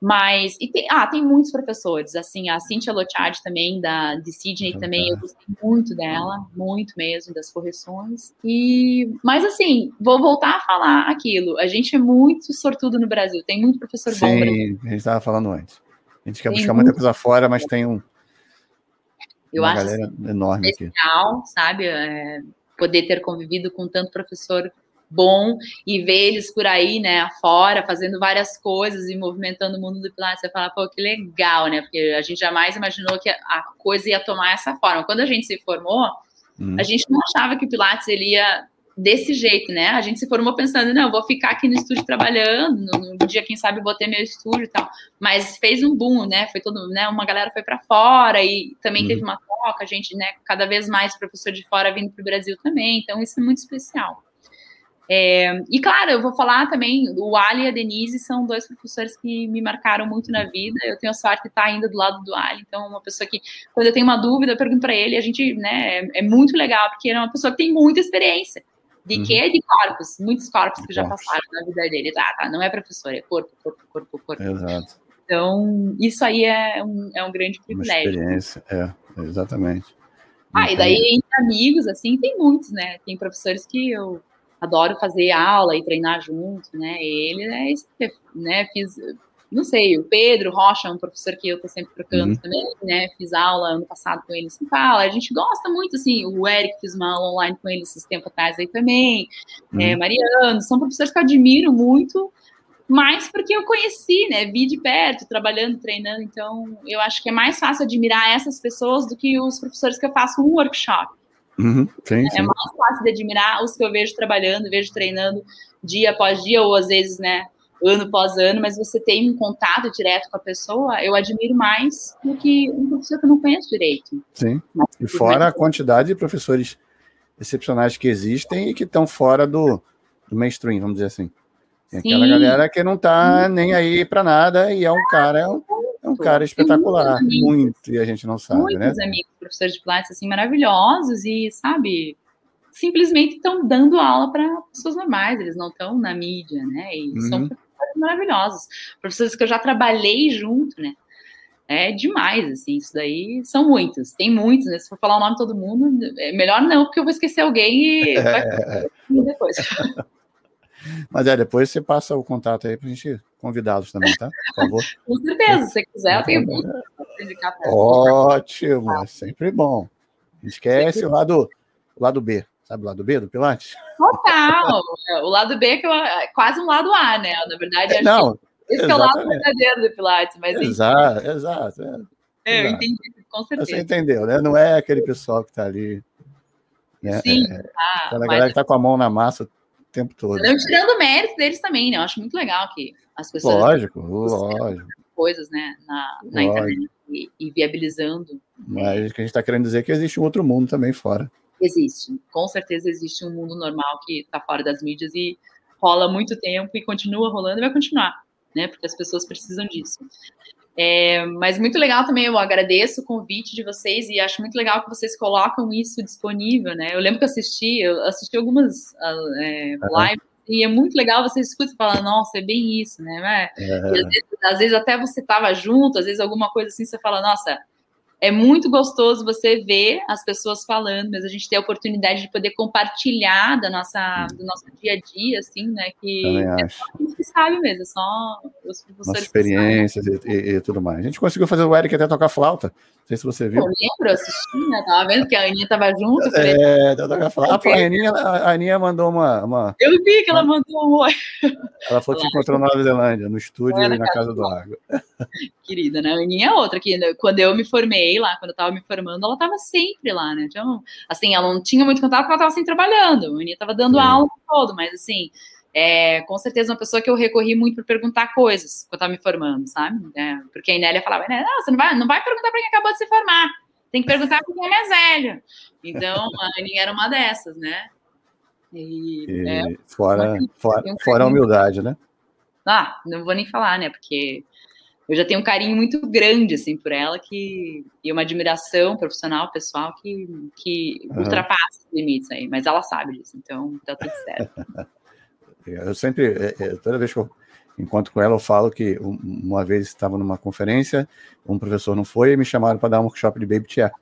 Mas, e tem, ah, tem muitos professores, assim, a Cynthia Lochard também, da, de Sydney também, eu gostei muito dela, muito mesmo, das correções. E, mas assim, vou voltar a falar aquilo, a gente é muito sortudo no Brasil, tem muito professor Sim, bom. Sim, a gente estava falando antes. A gente quer tem buscar muita coisa fora, mas tem um, eu uma acho galera assim, enorme especial, aqui. sabe, é, poder ter convivido com tanto professor bom e ver eles por aí, né, afora, fazendo várias coisas e movimentando o mundo do Pilates, você fala, pô, que legal, né? Porque a gente jamais imaginou que a coisa ia tomar essa forma. Quando a gente se formou, hum. a gente não achava que o Pilates ele ia desse jeito, né? A gente se formou pensando, não, vou ficar aqui no estúdio trabalhando, no, no dia, quem sabe, vou ter meu estúdio e tal. Mas fez um boom, né? Foi todo, né? Uma galera foi para fora e também uhum. teve uma troca, a gente, né? Cada vez mais professor de fora vindo para o Brasil também, então isso é muito especial. É, e claro, eu vou falar também, o Ali e a Denise são dois professores que me marcaram muito na vida. Eu tenho a sorte de estar ainda do lado do Ali, então uma pessoa que, quando eu tenho uma dúvida, eu pergunto para ele. A gente, né, é, é, muito legal, porque ele é uma pessoa que tem muita experiência. De uhum. quê? De corpos, muitos corpos que já passaram na vida dele. Ah, tá, não é professor, é corpo, corpo, corpo, corpo. Exato. Então, isso aí é um, é um grande privilégio. Uma experiência, é, exatamente. Ah, então... e daí entre amigos, assim, tem muitos, né? Tem professores que eu adoro fazer aula e treinar junto, né? Ele é isso, né? Fiz, não sei, o Pedro Rocha, um professor que eu tô sempre trocando uhum. também, né? Fiz aula ano passado com ele em São Paulo. A gente gosta muito, assim, o Eric fiz uma aula online com ele esses tempos atrás aí também. É, uhum. É, Mariano, são professores que eu admiro muito, mas porque eu conheci, né? Vi de perto, trabalhando, treinando. Então, eu acho que é mais fácil admirar essas pessoas do que os professores que eu faço um workshop. Uhum, sim, é sim. mais fácil de admirar os que eu vejo trabalhando, vejo treinando dia após dia, ou às vezes, né, ano após ano, mas você tem um contato direto com a pessoa, eu admiro mais do que um professor que eu não conheço direito. Sim. Mas, e fora a quantidade de professores excepcionais que existem e que estão fora do, do mainstream, vamos dizer assim. Tem aquela Sim. galera que não tá nem aí para nada e é um cara, é um, é um cara espetacular, muito, e a gente não sabe, muitos né? Muitos amigos professores de Pilates assim maravilhosos e, sabe, simplesmente estão dando aula para pessoas normais, eles não estão na mídia, né? E uhum. são professores maravilhosos, professores que eu já trabalhei junto, né? É demais, assim, isso daí são muitos, tem muitos, né? Se for falar o nome de todo mundo, é melhor não, porque eu vou esquecer alguém e [laughs] vai depois. [laughs] Mas é, depois você passa o contato aí para a gente convidá-los também, tá? Por favor. Com certeza, se quiser, eu tenho [laughs] muito Ótimo, é sempre bom. Esquece o lado, o lado B. Sabe o lado B do Pilates? Total. o lado B que é quase um lado A, né? Na verdade, acho Não, esse é o lado verdadeiro do Pilates. Mas, exato, exato. É, é, eu entendi, com certeza. Você entendeu, né? Não é aquele pessoal que está ali. Né? Sim, é, tá. Aquela galera que está com a mão na massa tempo todo. Não tirando mérito deles também, né? Eu acho muito legal que as pessoas. Lógico, lógico. Coisas, né, na, na internet e, e, viabilizando. Mas o que a gente está querendo dizer é que existe um outro mundo também fora. Existe. Com certeza existe um mundo normal que está fora das mídias e rola muito tempo e continua rolando e vai continuar, né? Porque as pessoas precisam disso. É, mas muito legal também, eu agradeço o convite de vocês e acho muito legal que vocês colocam isso disponível, né? Eu lembro que eu assisti, eu assisti algumas uh, é, lives e é muito legal você escuta e fala, nossa, é bem isso, né? É. Às, vezes, às, vezes, até você estava junto, às vezes alguma coisa assim, você fala, nossa, é muito gostoso você ver as pessoas falando, mas a gente tem a oportunidade de poder compartilhar da nossa, do nosso dia a dia, assim, né? Que é só a gente sabe mesmo, é só os professores. Nossas experiências e, e, tudo mais. A gente conseguiu fazer o Eric até tocar flauta. Não sei se você viu. Eu lembro, assisti, né? Tava vendo que a Aninha tava junto. É, tocar flauta. A Aninha, a Aninha mandou uma, uma. Eu vi que ela mandou um oi. Ela falou que se encontrou na Nova Zelândia, no estúdio e na casa do lago. [laughs] Querida, né? A Aninha é outra, que quando eu me formei lá, quando eu tava me formando, ela tava sempre lá, né? Então, assim, ela não tinha muito contato porque ela tava sempre trabalhando. A Aninha tava dando Sim. aula todo, mas assim, é, com certeza uma pessoa que eu recorri muito para perguntar coisas quando eu tava me formando, sabe? É, porque a Inélia falava, né, não, você não vai, não vai perguntar para quem acabou de se formar, tem que perguntar para quem é mais velho. Então, a Aninha era uma dessas, né? E, e é, fora, fora, fora a humildade, né? Ah, não vou nem falar, né? Porque eu já tenho um carinho muito grande assim por ela que e uma admiração profissional pessoal que, que uhum. ultrapassa os limites aí mas ela sabe disso então tá tudo certo [laughs] eu sempre é, é, toda vez que eu encontro com ela eu falo que uma vez estava numa conferência um professor não foi e me chamaram para dar um workshop de baby chair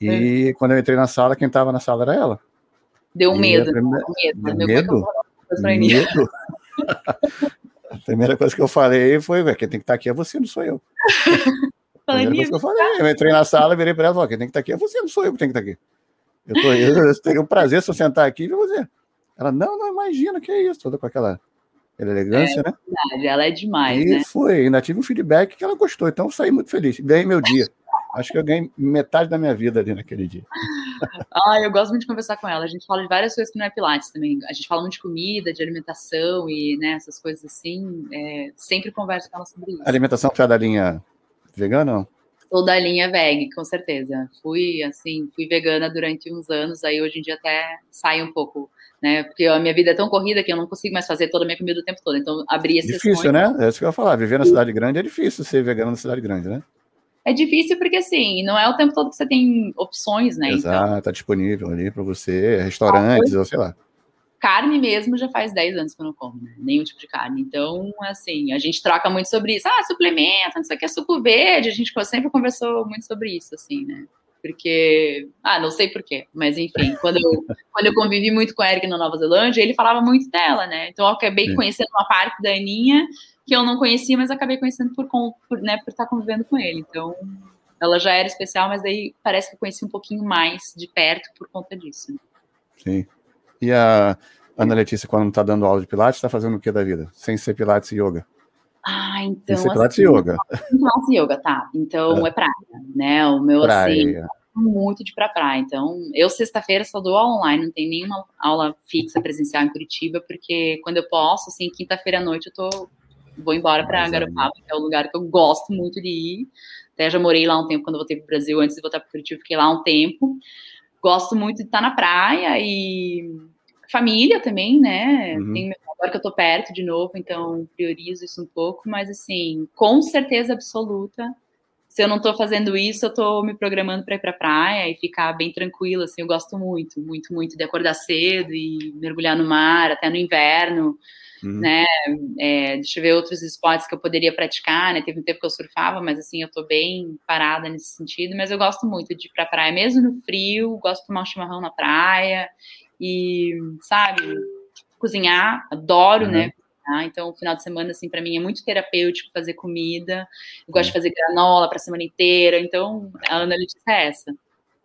e é. quando eu entrei na sala quem estava na sala era ela deu medo, primeira... medo medo medo [laughs] [laughs] A primeira coisa que eu falei foi, quem tem que estar aqui é você, não sou eu. [laughs] a primeira coisa que eu falei, eu entrei na sala, virei para ela e falei, quem tem que estar aqui é você, não sou eu que tenho que estar aqui. Eu, tô, eu, eu teria um prazer se eu sentar aqui e ver você. Ela, não, não, imagina, que é isso, toda com aquela, elegância, é, né? Verdade, ela é demais, e né? foi, ainda tive um feedback que ela gostou, então saí muito feliz, ganhei meu dia. Acho que eu ganhei metade da minha vida ali naquele dia. [laughs] Ah, eu gosto muito de conversar com ela. A gente fala de várias coisas que não é Pilates também. A gente fala muito de comida, de alimentação e né, essas coisas assim. É, sempre converso com ela sobre isso. A alimentação foi da linha vegana? Não? Sou da linha veg, com certeza. Fui, assim, fui vegana durante uns anos, aí hoje em dia até sai um pouco, né? Porque a minha vida é tão corrida que eu não consigo mais fazer toda a minha comida o tempo todo. Então, abrir esse Difícil, né? É isso que eu ia falar. Viver na cidade grande é difícil ser vegano na cidade grande, né? É difícil porque, assim, não é o tempo todo que você tem opções, né? Exato, então, tá disponível ali para você, restaurantes, ou sei lá. Carne mesmo já faz 10 anos que eu não como, né? Nenhum tipo de carne. Então, assim, a gente troca muito sobre isso. Ah, suplemento, não sei o que, é suco verde. A gente sempre conversou muito sobre isso, assim, né? Porque, ah, não sei porquê, mas enfim, [laughs] quando eu, quando eu convivi muito com o Eric na Nova Zelândia, ele falava muito dela, né? Então eu acabei Sim. conhecendo uma parte da Aninha que eu não conhecia, mas acabei conhecendo por, por, né, por estar convivendo com ele. Então, ela já era especial, mas daí parece que eu conheci um pouquinho mais de perto por conta disso. Né? Sim. E a Ana Letícia, quando está dando aula de Pilates, está fazendo o que da vida? Sem ser Pilates e Yoga? Ah, então. E assim, Yoga. Pilates e Yoga, tá. Então é, é praia, né? O meu, assim, praia. assim, muito de ir pra praia. Então, eu sexta-feira só dou aula online, não tem nenhuma aula fixa presencial em Curitiba, porque quando eu posso, assim, quinta-feira à noite eu tô vou embora para Garopaba, que é o lugar que eu gosto muito de ir. Até já morei lá um tempo quando voltei para o Brasil, antes de voltar para Curitiba, fiquei lá um tempo. Gosto muito de estar na praia e família também, né? Uhum. Tem, agora que eu tô perto de novo, então priorizo isso um pouco, mas assim, com certeza absoluta, se eu não tô fazendo isso, eu tô me programando para ir pra praia e ficar bem tranquila, assim, eu gosto muito, muito, muito de acordar cedo e mergulhar no mar, até no inverno uhum. né? É, deixa eu ver outros esportes que eu poderia praticar, né? Teve um tempo que eu surfava, mas assim, eu tô bem parada nesse sentido. Mas eu gosto muito de ir pra praia, mesmo no frio, gosto de tomar um chimarrão na praia e, sabe, cozinhar, adoro, né, uhum. né? Então, o final de semana, assim, para mim é muito terapêutico fazer comida. Eu gosto de fazer granola para a semana inteira. Então, a Ana Letícia é essa.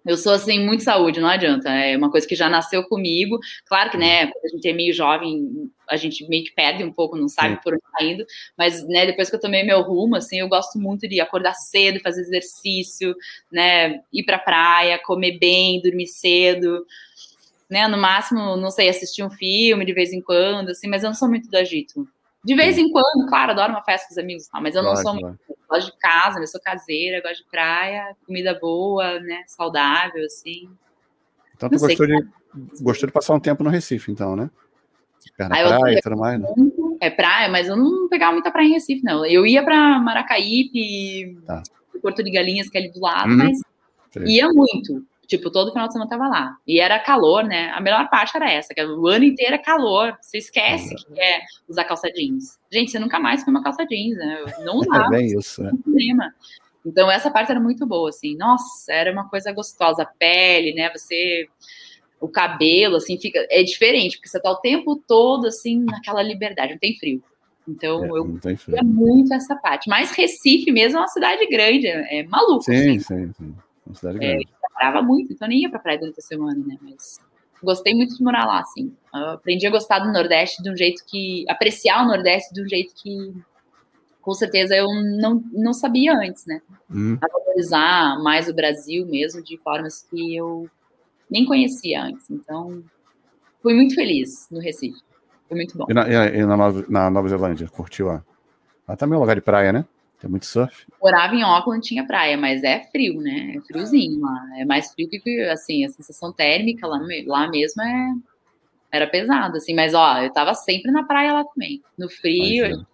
Eu sou assim, muito saúde, não adianta. É uma coisa que já nasceu comigo. Claro que, né, quando a gente é meio jovem, a gente meio que perde um pouco, não sabe Sim. por onde tá indo. Mas, né, depois que eu tomei meu rumo, assim, eu gosto muito de acordar cedo, fazer exercício, né, ir pra praia, comer bem, dormir cedo. Né, no máximo, não sei, assistir um filme de vez em quando, assim, mas eu não sou muito do agito. De vez em quando, claro, adoro uma festa com os amigos, mas eu não sou muito. Gosto de casa, eu sou caseira, gosto de praia, comida boa, né? Saudável, assim. Então, tu gostou, de, gostou de passar um tempo no Recife, então, né? Ficar na ah, praia e tudo mais, né? É praia, mas eu não pegava muita praia em Recife, não. Eu ia para Maracaípe, tá. Porto de Galinhas, que é ali do lado, uhum. mas Sim. ia muito. Tipo, todo final de semana tava lá. E era calor, né? A melhor parte era essa, que o ano inteiro é calor. Você esquece uhum. que é usar calça jeans. Gente, você nunca mais foi uma calça jeans, né? Eu não usava. [laughs] É bem isso, né? Problema. Então, essa parte era muito boa, assim. Nossa, era uma coisa gostosa. A pele, né? Você... O cabelo, assim, fica... É diferente, porque você tá o tempo todo, assim, naquela liberdade. Não tem frio. Então, é, eu queria muito essa parte. Mas Recife mesmo é uma cidade grande. É, é maluco, Sim, assim. sim, sim. Uma cidade é, grande. É, trabalhava muito, então nem ia pra praia durante a semana, né? Mas gostei muito de morar lá, assim. Eu aprendi a gostar do Nordeste de um jeito que. apreciar o Nordeste de um jeito que com certeza eu não, não sabia antes, né? Hum. A valorizar mais o Brasil mesmo de formas que eu nem conhecia antes. Então, fui muito feliz no Recife. Foi muito bom. E na, e na, Nova, na Nova Zelândia, curtiu lá? Lá também é um lugar de praia, né? Tem muito surf? Morava em Auckland, tinha praia, mas é frio, né? É friozinho lá. É mais frio que, assim, a sensação térmica lá, lá mesmo é... Era pesado, assim. Mas, ó, eu tava sempre na praia lá também. No frio, eu,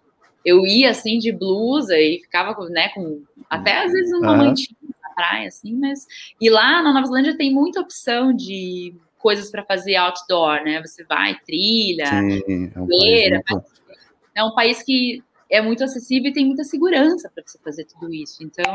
eu ia, assim, de blusa e ficava, né, com... Até, às vezes, uma uhum. mantinha na praia, assim, mas... E lá na Nova Zelândia tem muita opção de coisas para fazer outdoor, né? Você vai, trilha, Sim, é um feira, muito... é um país que é muito acessível e tem muita segurança para você fazer tudo isso. Então,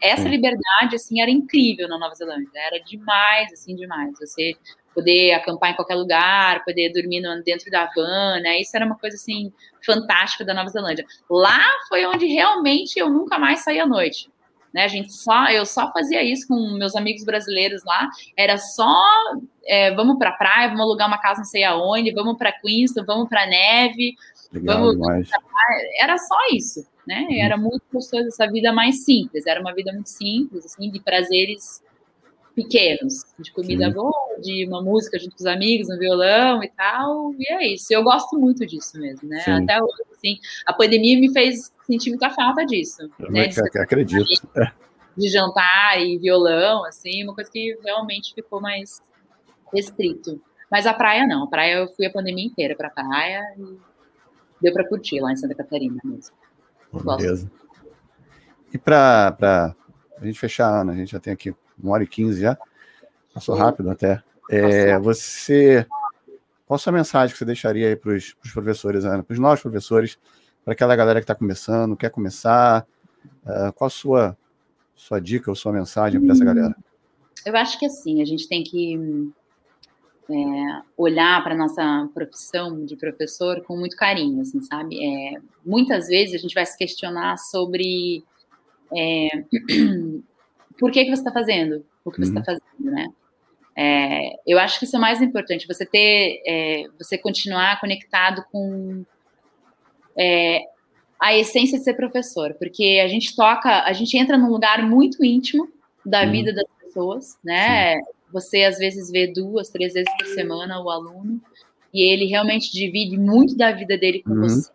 essa liberdade, assim, era incrível na Nova Zelândia. Era demais, assim, demais. Você poder acampar em qualquer lugar, poder dormir dentro da van, né? Isso era uma coisa, assim, fantástica da Nova Zelândia. Lá foi onde realmente eu nunca mais saí à noite. né? A gente só, eu só fazia isso com meus amigos brasileiros lá. Era só é, vamos para praia, vamos alugar uma casa não sei aonde, vamos para Queenston, vamos para neve, Legal vamos demais. era só isso, né? Uhum. Era muito gostoso essa vida mais simples. Era uma vida muito simples, assim, de prazeres pequenos, de comida Sim. boa, de uma música junto com os amigos, no violão e tal. E é isso. Eu gosto muito disso mesmo, né? Sim. Até hoje, assim, a pandemia me fez sentir muita falta disso, Eu né? De ac- acredito. [laughs] É. de jantar e violão, assim, uma coisa que realmente ficou mais restrito. Mas a praia não, a praia eu fui a pandemia inteira pra praia e deu pra curtir lá em Santa Catarina mesmo. Beleza. E para a gente fechar, Ana, a gente já tem aqui uma hora e quinze já. Passou Sim. rápido até. É, Passou. você. Qual a sua mensagem que você deixaria aí para os professores, Ana? Para os novos professores, para aquela galera que está começando, quer começar? ah, qual a sua, sua dica ou sua mensagem para essa galera? Eu acho que assim, a gente tem que é, olhar para nossa profissão de professor com muito carinho, assim, sabe? É, muitas vezes a gente vai se questionar sobre é, [clears throat] por que, que você está fazendo o que você está Uhum. fazendo, né? É, eu acho que isso é mais importante, você ter, é, você continuar conectado com é, a essência de ser professor, porque a gente toca, a gente entra num lugar muito íntimo da Uhum. vida das pessoas, né? Você às vezes vê duas, três vezes por semana o aluno e ele realmente divide muito da vida dele com Uhum. você,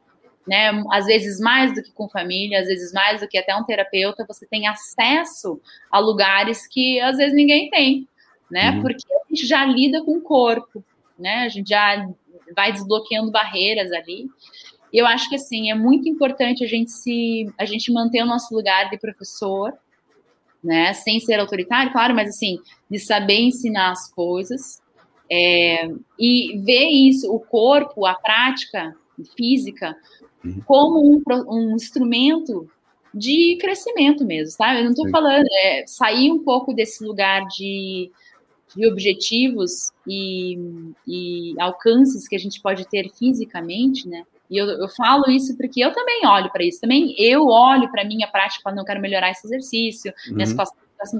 né? Às vezes mais do que com família, às vezes mais do que até um terapeuta, você tem acesso a lugares que às vezes ninguém tem, né? Uhum. Porque a gente já lida com o corpo, né? A gente já vai desbloqueando barreiras ali. E eu acho que assim é muito importante a gente se a gente manter o nosso lugar de professor, né? Sem ser autoritário, claro, mas assim de saber ensinar as coisas é, e ver isso, o corpo, a prática física, Uhum. como um, um instrumento de crescimento mesmo, tá? Eu não estou falando é, sair um pouco desse lugar de de objetivos e, e alcances que a gente pode ter fisicamente, né? E eu, eu falo isso porque eu também olho para isso. Também eu olho para minha prática quando eu quero melhorar esse exercício, Uhum. assim.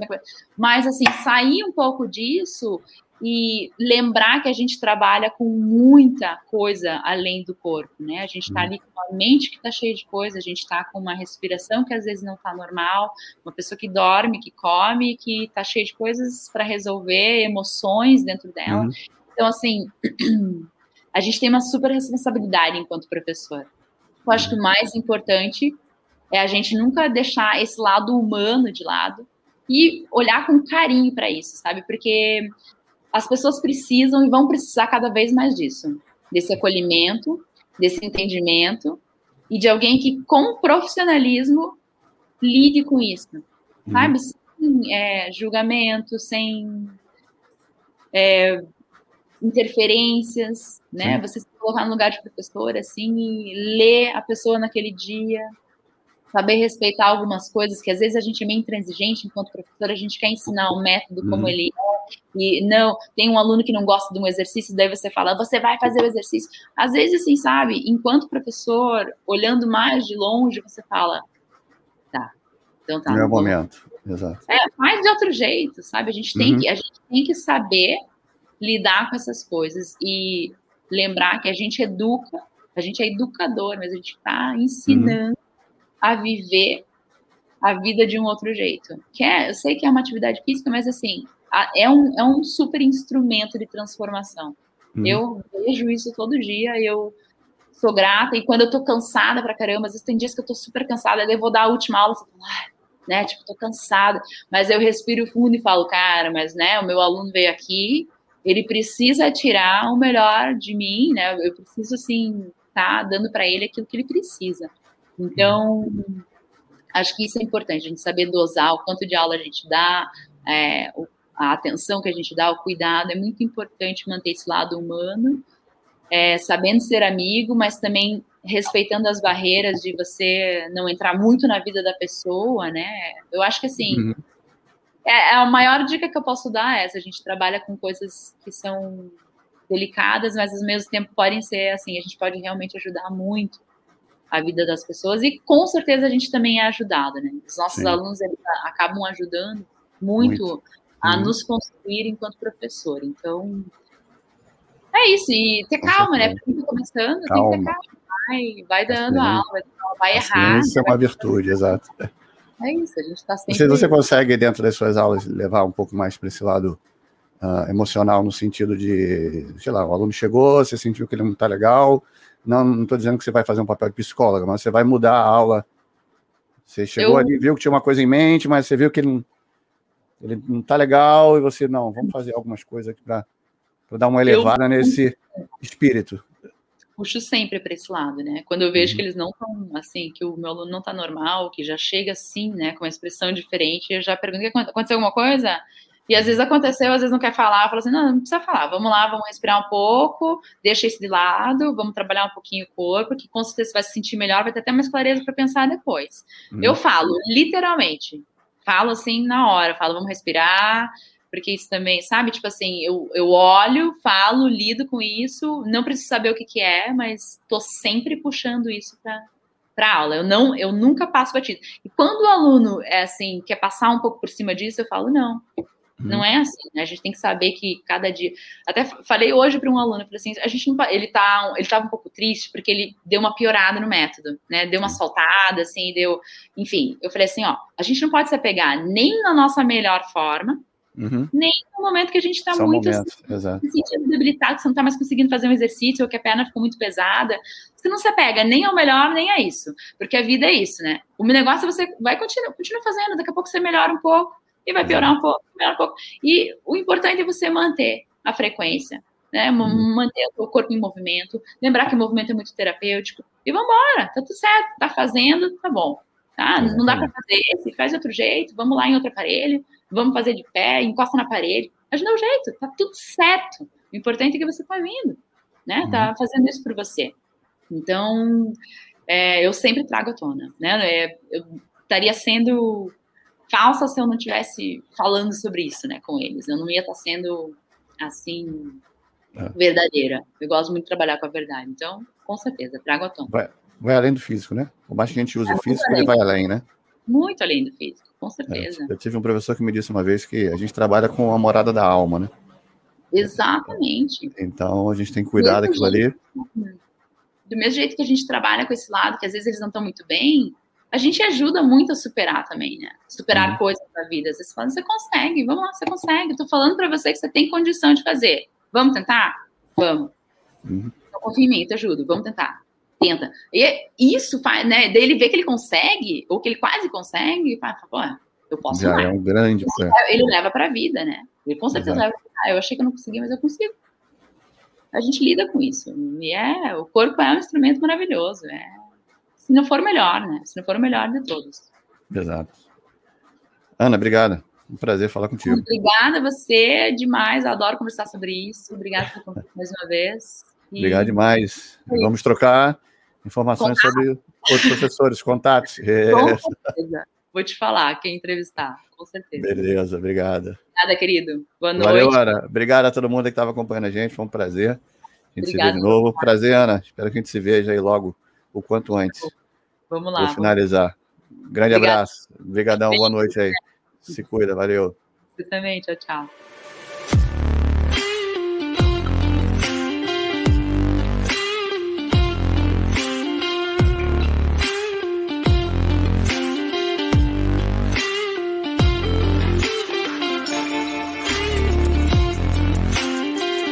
Mas, assim, sair um pouco disso e lembrar que a gente trabalha com muita coisa além do corpo, né? A gente está Uhum. ali com uma mente que está cheia de coisa, a gente está com uma respiração que às vezes não está normal, uma pessoa que dorme, que come, que está cheia de coisas para resolver, emoções dentro dela. Uhum. Então, assim, [clears throat] a gente tem uma super responsabilidade enquanto professor. Eu acho que o mais importante é a gente nunca deixar esse lado humano de lado e olhar com carinho para isso, sabe? Porque as pessoas precisam e vão precisar cada vez mais disso, desse acolhimento, desse entendimento e de alguém que, com profissionalismo, lide com isso, Uhum. sabe? Sem é, julgamento, sem é, interferências, né? Sim. Você se colocar no lugar de professor, assim, e ler a pessoa naquele dia, saber respeitar algumas coisas, que às vezes a gente é meio intransigente enquanto professor, a gente quer ensinar o método como Uhum. ele é, e não, tem um aluno que não gosta de um exercício, daí você fala, você vai fazer o exercício. Às vezes, assim, sabe, enquanto professor, olhando mais de longe, você fala, tá, então tá. Não é momento. Exato. é, faz de outro jeito, sabe? A gente tem, Uhum. que, a gente tem que saber lidar com essas coisas e lembrar que a gente educa, a gente é educador, mas a gente está ensinando a viver a vida de um outro jeito. Que é, eu sei que é uma atividade física, mas assim, a- é um, é um super instrumento de transformação. Uhum. Eu vejo isso todo dia, eu sou grata, e quando eu tô cansada pra caramba, às vezes tem dias que eu tô super cansada, eu vou dar a última aula, falo, "Ai", né, tipo, tô cansada, mas eu respiro fundo e falo, cara, mas, né, o meu aluno veio aqui, ele precisa tirar o melhor de mim, né, eu preciso, assim, tá dando para ele aquilo que ele precisa. Então, acho que isso é importante, a gente saber dosar o quanto de aula a gente dá, é, a atenção que a gente dá, o cuidado, é muito importante manter esse lado humano, é, sabendo ser amigo, mas também respeitando as barreiras de você não entrar muito na vida da pessoa, né? Eu acho que assim, Uhum. É, a maior dica que eu posso dar é essa: a gente trabalha com coisas que são delicadas, mas ao mesmo tempo podem ser assim, a gente pode realmente ajudar muito a vida das pessoas e com certeza a gente também é ajudado, né? Os nossos Sim. alunos eles acabam ajudando muito, muito. a uhum. nos construir enquanto professor. Então, é isso, e ter calma, né? Porque começando, calma. tem que ter calma. Vai, vai dando a aula, vai errar. Isso é uma virtude, exato. É isso, a gente está sempre. Se você consegue, dentro das suas aulas, levar um pouco mais para esse lado uh, emocional, no sentido de, sei lá, o aluno chegou, você sentiu que ele não está legal. Não estou dizendo que você vai fazer um papel de psicóloga, mas você vai mudar a aula. Você chegou Eu... ali, viu que tinha uma coisa em mente, mas você viu que ele não, ele não está legal, e você, não, vamos fazer algumas coisas aqui para dar uma elevada Eu... nesse espírito puxo sempre para esse lado, né? Quando eu vejo uhum. que eles não estão assim, que o meu aluno não está normal, que já chega assim, né, com uma expressão diferente, eu já pergunto: aconteceu alguma coisa? E às vezes aconteceu, às vezes não quer falar, fala assim: não, não precisa falar, vamos lá, vamos respirar um pouco, deixa isso de lado, vamos trabalhar um pouquinho o corpo, que com certeza você vai se sentir melhor, vai ter até mais clareza para pensar depois. Uhum. Eu falo, literalmente, falo assim na hora, falo, vamos respirar, porque isso também, sabe? Tipo assim, eu, eu olho, falo, lido com isso, não preciso saber o que, que é, mas tô sempre puxando isso para para aula. Eu não, eu nunca passo batido. E quando o aluno é assim, quer passar um pouco por cima disso, eu falo não. Uhum. Não é assim, né? A gente tem que saber que cada dia. Até falei hoje para um aluno, falei assim, a gente não, ele tá, ele estava um pouco triste porque ele deu uma piorada no método, né? Deu uma soltada, assim, deu, enfim. Eu falei assim, ó, a gente não pode se apegar nem na nossa melhor forma, Uhum. Nem no momento que a gente está muito assim, se sentindo debilitado, que você não está mais conseguindo fazer um exercício, ou que a perna ficou muito pesada. Você não se apega nem ao melhor, nem a isso. Porque a vida é isso, né? O negócio é você vai continuar, continua fazendo, daqui a pouco você melhora um pouco, e vai piorar um pouco, melhora um pouco. E o importante é você manter a frequência, né? Uhum. Manter o corpo em movimento, lembrar que o movimento é muito terapêutico, e vamos embora, tá tudo certo, tá fazendo, tá bom. Tá? Não dá para fazer esse, faz de outro jeito, vamos lá em outro aparelho vamos fazer de pé, encosta na parede. Mas não é o jeito, tá tudo certo. O importante é que você tá vindo, né? Tá uhum. fazendo isso por você. Então, é, eu sempre trago à tona, né? É, eu estaria sendo falsa se eu não tivesse falando sobre isso, né, com eles. Eu não ia estar tá sendo assim é. verdadeira. Eu gosto muito de trabalhar com a verdade. Então, com certeza, trago à tona. Vai, vai além do físico, né? Por mais que a gente use é o físico, ele vai além, né? Muito além do físico com certeza. É, eu tive um professor que me disse uma vez que a gente trabalha com a morada da alma, né? Exatamente. Então a gente tem que cuidar daquilo jeito, ali. Do mesmo jeito que a gente trabalha com esse lado, que às vezes eles não estão muito bem, a gente ajuda muito a superar também, né? Superar uhum. coisas da vida. Às vezes você fala, você consegue, vamos lá, você consegue. Eu tô falando para você que você tem condição de fazer. Vamos tentar? Vamos. Uhum. Então confia em mim, eu te ajudo, vamos tentar tenta. E isso faz, né? Daí ele vê que ele consegue, ou que ele quase consegue, e fala, pô, eu posso Já é um grande ele, ele leva para a vida, né? Ele com certeza Exato. leva ah, eu achei que eu não conseguia, mas eu consigo. A gente lida com isso. E é, o corpo é um instrumento maravilhoso. É, se não for melhor, né? Se não for o melhor de todos. Exato. Ana, obrigada. Um prazer falar contigo. Obrigada a você demais. Eu adoro conversar sobre isso. Obrigada por mais uma vez. Obrigado demais. Vamos trocar informações Contato. sobre outros professores, contatos. [laughs] Com certeza. Vou te falar, quem entrevistar, com certeza. Beleza, obrigada. Nada, querido. Boa noite. Valeu, Ana. Obrigado a todo mundo que estava acompanhando a gente. Foi um prazer. A gente Obrigada, se vê de novo. Prazer, Ana. Espero que a gente se veja aí logo, o quanto antes. Vamos lá. Vou finalizar. Grande Obrigada. abraço. Obrigadão, boa noite aí. Se cuida, valeu. Você também, tchau, tchau.